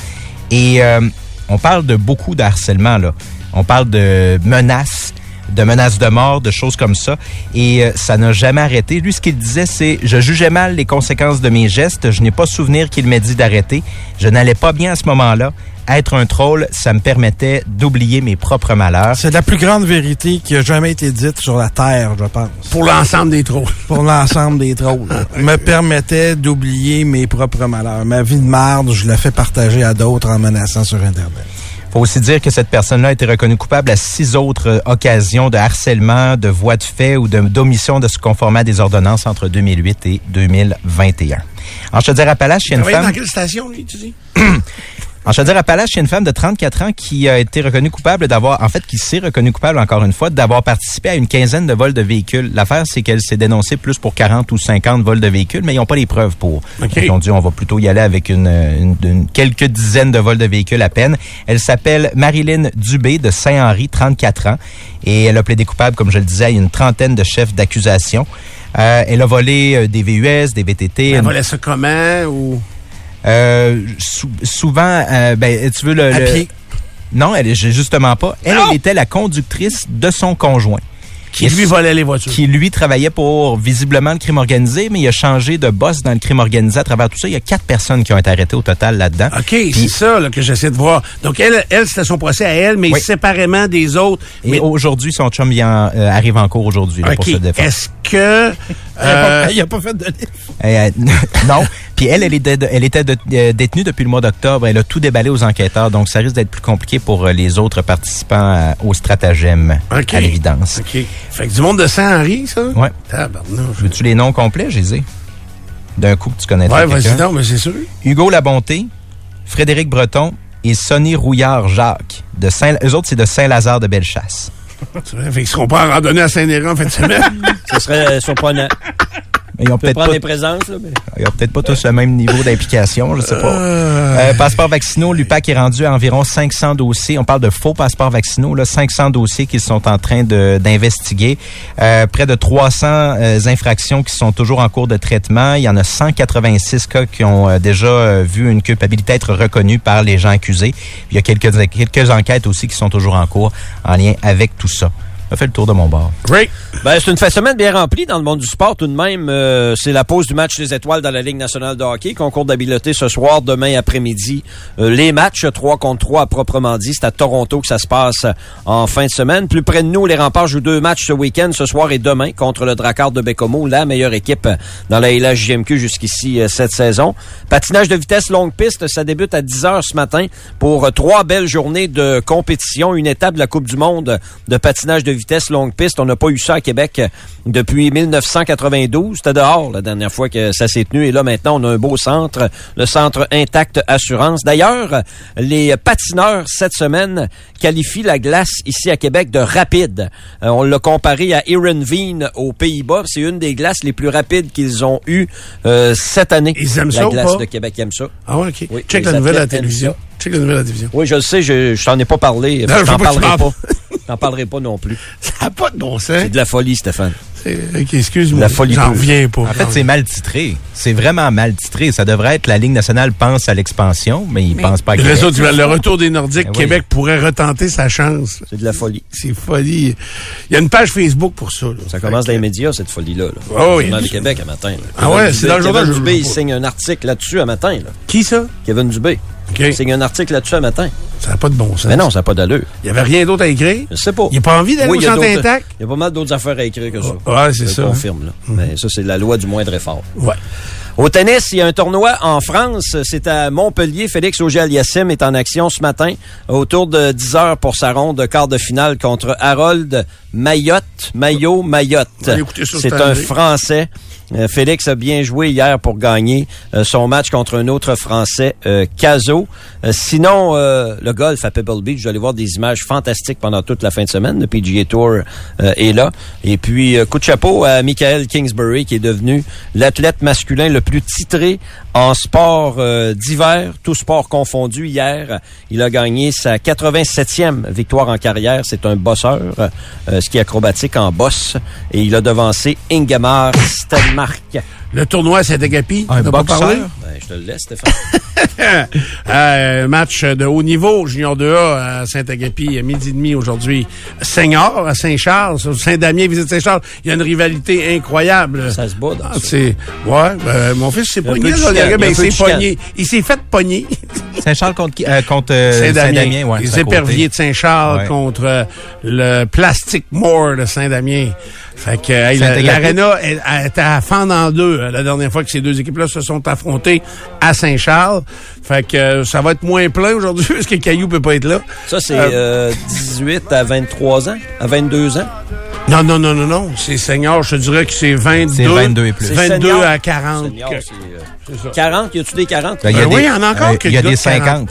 Et euh, on parle de beaucoup de harcèlement, là. On parle de menaces, de menaces de mort, de choses comme ça. Et euh, ça n'a jamais arrêté. Lui, ce qu'il disait, c'est « Je jugeais mal les conséquences de mes gestes. Je n'ai pas souvenir qu'il m'ait dit d'arrêter. Je n'allais pas bien à ce moment-là. Être un troll, ça me permettait d'oublier mes propres malheurs. » C'est la plus grande vérité qui a jamais été dite sur la Terre, je pense. Pour l'ensemble des trolls. Pour l'ensemble des trolls. me permettait d'oublier mes propres malheurs. Ma vie de marde, je la fais partager à d'autres en menaçant sur Internet. Faut aussi dire que cette personne-là a été reconnue coupable à six autres euh, occasions de harcèlement, de voies de fait ou d'omission de se conformer à des ordonnances entre 2008 et 2021. En Chaudière-Appalaches, il y a une femme... dans quelle station, lui, tu dis? En Chaudière-Appalaches, il y a une femme de 34 ans qui a été reconnue coupable d'avoir, en fait, qui s'est reconnue coupable encore une fois, d'avoir participé à une quinzaine de vols de véhicules. L'affaire, c'est qu'elle s'est dénoncée plus pour 40 ou 50 vols de véhicules, mais ils n'ont pas les preuves pour. OK. Donc, Ils ont dit, on va plutôt y aller avec une, une- une- quelques dizaines de vols de véhicules à peine. Elle s'appelle Marilyn Dubé de Saint-Henri, 34 ans, et elle a plaidé coupable, comme je le disais, à une trentaine de chefs d'accusation. Euh, elle a volé euh, des VUS, des VTT. Elle volait ça comment ou... euh, sou- souvent, euh, ben, tu veux le... À le- pied. Non, elle justement pas. Elle, elle était la conductrice de son conjoint. Qui lui volait les voitures. Qui lui travaillait pour visiblement le crime organisé, mais il a changé de boss dans le crime organisé à travers tout ça. Il y a quatre personnes qui ont été arrêtées au total là-dedans. OK, c'est ça là, que j'essaie de voir. Donc, elle, elle c'était son procès à elle, mais Oui. séparément des autres. Et mais, aujourd'hui, son chum en, euh, arrive en cours aujourd'hui pour se défendre. est-ce que... Il a euh, pas- il a pas fait de livre. Euh, non. Puis elle, elle était, elle était de- euh, détenue depuis le mois d'octobre. Elle a tout déballé aux enquêteurs. Donc, ça risque d'être plus compliqué pour euh, les autres participants euh, au stratagème, à l'évidence. OK. Fait que du monde de Saint-Henri, ça? Ouais. Tabarnouche. Veux-tu les noms complets, Jésé? D'un coup que tu connais Ouais, vas-y donc, mais c'est sûr. Hugo Labonté, Frédéric Breton et Sonny Rouillard-Jacques. De Saint, eux autres, c'est de Saint-Lazare de Bellechasse. C'est vrai, Fait qu'ils seront pas en randonnée à Saint-Néron en fin de semaine. Ce serait surprenant. Ils ont peut peut-être pas, des présences, là, mais... ils ont peut-être pas tous le même niveau d'implication, je sais pas. Euh, passeports vaccinaux, l'UPAC est rendu à environ 500 dossiers. On parle de faux passeports vaccinaux, là, 500 dossiers qu'ils sont en train d'investiguer. Euh, près de 300 euh, infractions qui sont toujours en cours de traitement. Il y en a 186 cas qui ont euh, déjà euh, vu une culpabilité être reconnue par les gens accusés. Il y a quelques, quelques enquêtes aussi qui sont toujours en cours en lien avec tout ça. Ça fait le tour de mon. Great. Ben, c'est une fin de semaine bien remplie dans le monde du sport tout de même. Euh, c'est la pause du match des étoiles dans la Ligue nationale de hockey. Concours d'habileté ce soir, demain après-midi. Euh, les matchs 3 contre 3 à proprement dit. C'est à Toronto que ça se passe en fin de semaine. Plus près de nous, les remparts jouent deux matchs ce week-end, ce soir et demain, contre le Dracard de Bécomo, la meilleure équipe dans la LHJMQ jusqu'ici euh, cette saison. Patinage de vitesse longue piste, ça débute à 10 heures ce matin pour euh, trois belles journées de compétition. Une étape de la Coupe du monde de patinage de vitesse longue piste. On n'a pas eu ça à Québec euh, depuis 1992. C'était dehors la dernière fois que ça s'est tenu. Et là, maintenant, on a un beau centre, le centre Intact Assurance. D'ailleurs, les patineurs, cette semaine, qualifient la glace ici à Québec de rapide. Euh, on l'a comparé à Veen aux Pays-Bas. C'est une des glaces les plus rapides qu'ils ont eues euh, cette année. Ils aiment la ça ou glace pas? de Québec aime ça. Ah ouais, OK. Oui, Check la nouvelle à la télévision. Check la nouvelle à la télévision. Oui, je le sais, je, je t'en ai pas parlé. Non, je t'en parlerai pas. Je t'en parlerai pas non plus. Ça n'a pas de bon sens. C'est de la folie, Stéphane. Excuse-moi. La folie J'en reviens pas. En fait, c'est mal titré. C'est vraiment mal titré. Ça devrait être la Ligue nationale pense à l'expansion, mais ils pensent pas à Le, Québec. réseau du- le retour des Nordiques, Ben oui. Québec pourrait retenter sa chance. C'est de la folie. C'est folie. Il y a une page Facebook pour ça. là. Ça commence dans les médias, cette folie-là. Là. Oh oui. Le Journal Québec, à matin. là. Ah ouais, c'est Dubé- dans le journal, Kevin Dubé, il signe un article là-dessus à matin. Là. Qui ça? Kevin Dubé. OK. Il signe un article là-dessus à matin. Ça n'a pas de bon sens. Mais non, ça n'a pas d'allure. Il n'y avait rien d'autre à écrire? Je sais pas. Il n'a pas envie d'aller Oui, au a centre intact? Il y a pas mal d'autres affaires à écrire que ça. Ouais, c'est Je ça. le confirme. Là. Mais ça, c'est la loi du moindre effort. Ouais. Au tennis, il y a un tournoi en France. C'est à Montpellier. Félix Auger-Aliassime est en action ce matin autour de 10 heures pour sa ronde de quart de finale contre Harold Mayotte. Maillot Mayotte. C'est un. Français. Euh, Félix a bien joué hier pour gagner euh, son match contre un autre Français, euh, Caso. Sinon, le golf à Pebble Beach, j'allais voir des images fantastiques pendant toute la fin de semaine. Le PGA Tour est là. Et puis, coup de chapeau à Michael Kingsbury, qui est devenu l'athlète masculin le plus titré en sport d'hiver, tout sport confondu. Hier, il a gagné sa 87e victoire en carrière. C'est un bosseur, ski acrobatique en bosse. Et il a devancé Ingemar Le tournoi à Saint-Agapi, Un pas boxeur? parlé? Ben, je te le laisse, Stéphane. Euh, match de haut niveau, Junior 2A à Saint-Agapi, à midi et demi aujourd'hui. Seigneur à Saint-Charles, Saint-Damien visite Saint-Charles. Il y a une rivalité incroyable. Ça se bat dans Ah, c'est, ouais, ben, mon fils s'est pogné, ben, un il s'est pogné. Il s'est fait pogner. Saint-Charles contre, qui- euh, contre euh, Saint-Damien. Ouais, les éperviers de Saint-Charles Ouais. contre euh, le Plastic More de Saint-Damien. Fait que hey, la- Saint-Agapi. l'aréna elle- elle était à fendre en deux euh, la dernière fois que ces deux équipes-là se sont affrontées à Saint-Charles. Fait que euh, ça va être moins plein aujourd'hui parce que Caillou peut pas être là. Ça, c'est Euh, euh, 18 à 23 ans, à 22 ans? Non, non, non, non, non. C'est senior, je te dirais que c'est 22. C'est 22 et plus. C'est 22 senior. à 40. Senior, euh, c'est ça. 40, y a-tu des 40? Ben, il y a Ben des- oui, il y en a encore euh, Il y a des de 40.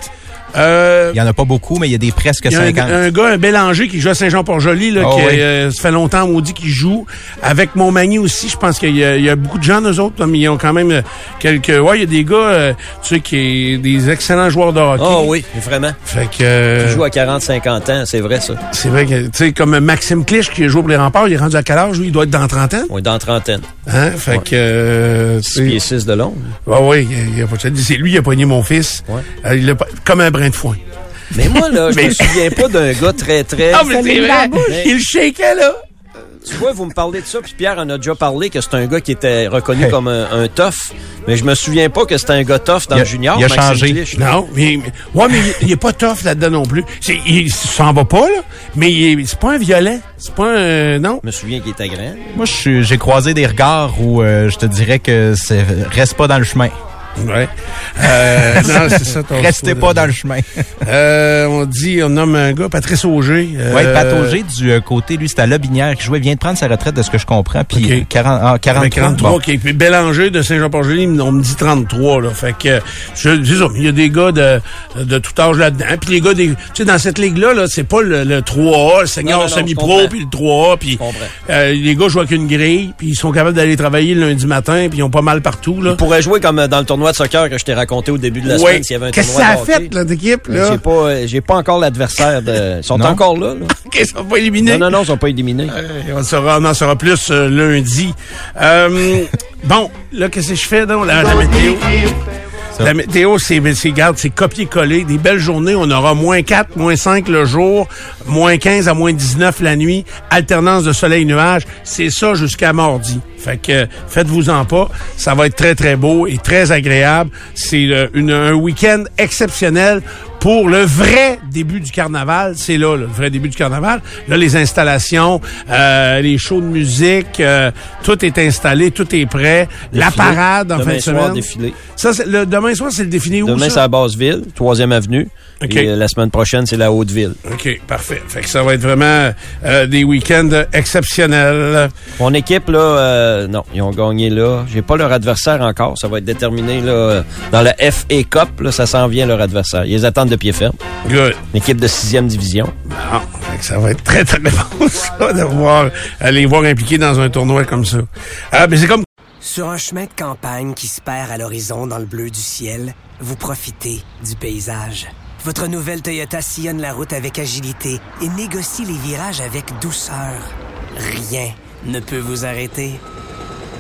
50. Euh, Il y en a pas beaucoup, mais il y a des presque Il y a un, 50. un gars, un Bélanger qui joue à Saint-Jean-Port-Joli, là, Ah qui oui. euh, ça fait longtemps, maudit, qu'il joue. Avec Montmagny aussi, je pense qu'il y, a- il y a beaucoup de gens, eux autres, là, mais ils ont quand même euh, quelques... Ouais, il y a des gars, euh, tu sais, qui des excellents joueurs de hockey. Oh oui, vraiment. Fait que... euh, Tu joues à 40, 50 ans, c'est vrai ça. c'est vrai que, tu sais, comme Maxime Clich qui joue pour les remparts, il est rendu à quel âge, lui? Il doit être dans trentaine. On est dans trentaine. Hein? Fait que... euh, 6 tu pieds sais, 6 de long. ah oui, il, il c'est lui qui a pogné mon fils. Ouais. Euh, il a pas- comme un brin de foin. Mais moi, là, je Mais- me souviens pas d'un gars très, très... Ah, mais c'est vrai! Mais- Il shakeait, là! Tu vois, vous me parlez de ça, puis Pierre en a déjà parlé, que c'est un gars qui était reconnu comme un, un tough, mais je me souviens pas que c'était un gars tough dans a- le junior. il a Maxime changé. Clich. Non, mais, mais- ouais, mais il- il est pas tough là-dedans non plus. C'est, il s'en va pas, là, mais il est- c'est pas un violent. C'est pas un, non. Je me souviens qu'il était grand. Moi, j'ai croisé des regards où euh, je te dirais que c'est reste pas dans le chemin. Ouais. Euh, non, c'est ça. ton Restez pas dans le chemin. Euh, on dit, on nomme un gars, Patrice Auger. euh, Oui, Pat Auger, du euh, côté, lui, c'est à Lobinière qui jouait. Il vient de prendre sa retraite, de ce que je comprends. Puis Ok. euh, 40, ah, 43. Avec 43, bon. qui est Bélanger de Saint-Jean-Port-Joli, on me dit 33, là. Fait que, je, c'est ça, il y a des gars de, de tout âge là-dedans. Puis les gars des, tu sais, dans cette ligue-là, là, c'est pas le, le 3A, le senior semi-pro, puis le 3A, puis euh, les gars jouent avec une grille, puis ils sont capables d'aller travailler le lundi matin, puis ils ont pas mal partout, là. Il pourrait jouer comme euh, dans le tournoi de soccer que je t'ai raconté au début de la semaine s'il y avait un Qu'est-ce que tournoi ça a fait, là, d'équipe, là? J'ai pas, euh, j'ai pas encore l'adversaire de. Ils sont Non? encore là, là. OK, ils sont pas éliminés. Non, non, non, ils sont pas éliminés. Euh, on, saura, on en saura plus euh, lundi. Euh, bon, là, qu'est-ce que je fais, donc? La, la météo? La météo, c'est, c'est, garde, c'est copier-coller. Des belles journées. On aura moins 4, moins 5 le jour, moins 15 à moins 19 la nuit. Alternance de soleil-nuage. C'est ça jusqu'à mardi. Fait que faites-vous-en pas. Ça va être très, très beau et très agréable. C'est euh, un week-end exceptionnel pour le vrai début du carnaval. C'est là, le vrai début du carnaval. Là, les installations, euh, les shows de musique, euh, tout est installé, tout est prêt. La parade en Demain fin de soir, semaine. défilé. Ça, le, demain soir, c'est le défilé où, Demain, c'est à Basseville, 3e avenue. OK. Et euh, la semaine prochaine, c'est la Haute-Ville. OK, parfait. Fait que ça va être vraiment euh, des week-ends exceptionnels. Mon équipe, là, euh, non, ils ont gagné là. J'ai pas leur adversaire encore. Ça va être déterminé là, dans la FA Cup. Là, ça s'en vient leur adversaire. Ils les attendent de pied ferme. Good. Une équipe de sixième division. Ah, ça va être très, très bon, ça, de voir, les voir impliqués dans un tournoi comme ça. Ah, mais c'est comme Sur un chemin de campagne qui se perd à l'horizon dans le bleu du ciel, vous profitez du paysage. Votre nouvelle Toyota sillonne la route avec agilité et négocie les virages avec douceur. Rien ne peut vous arrêter.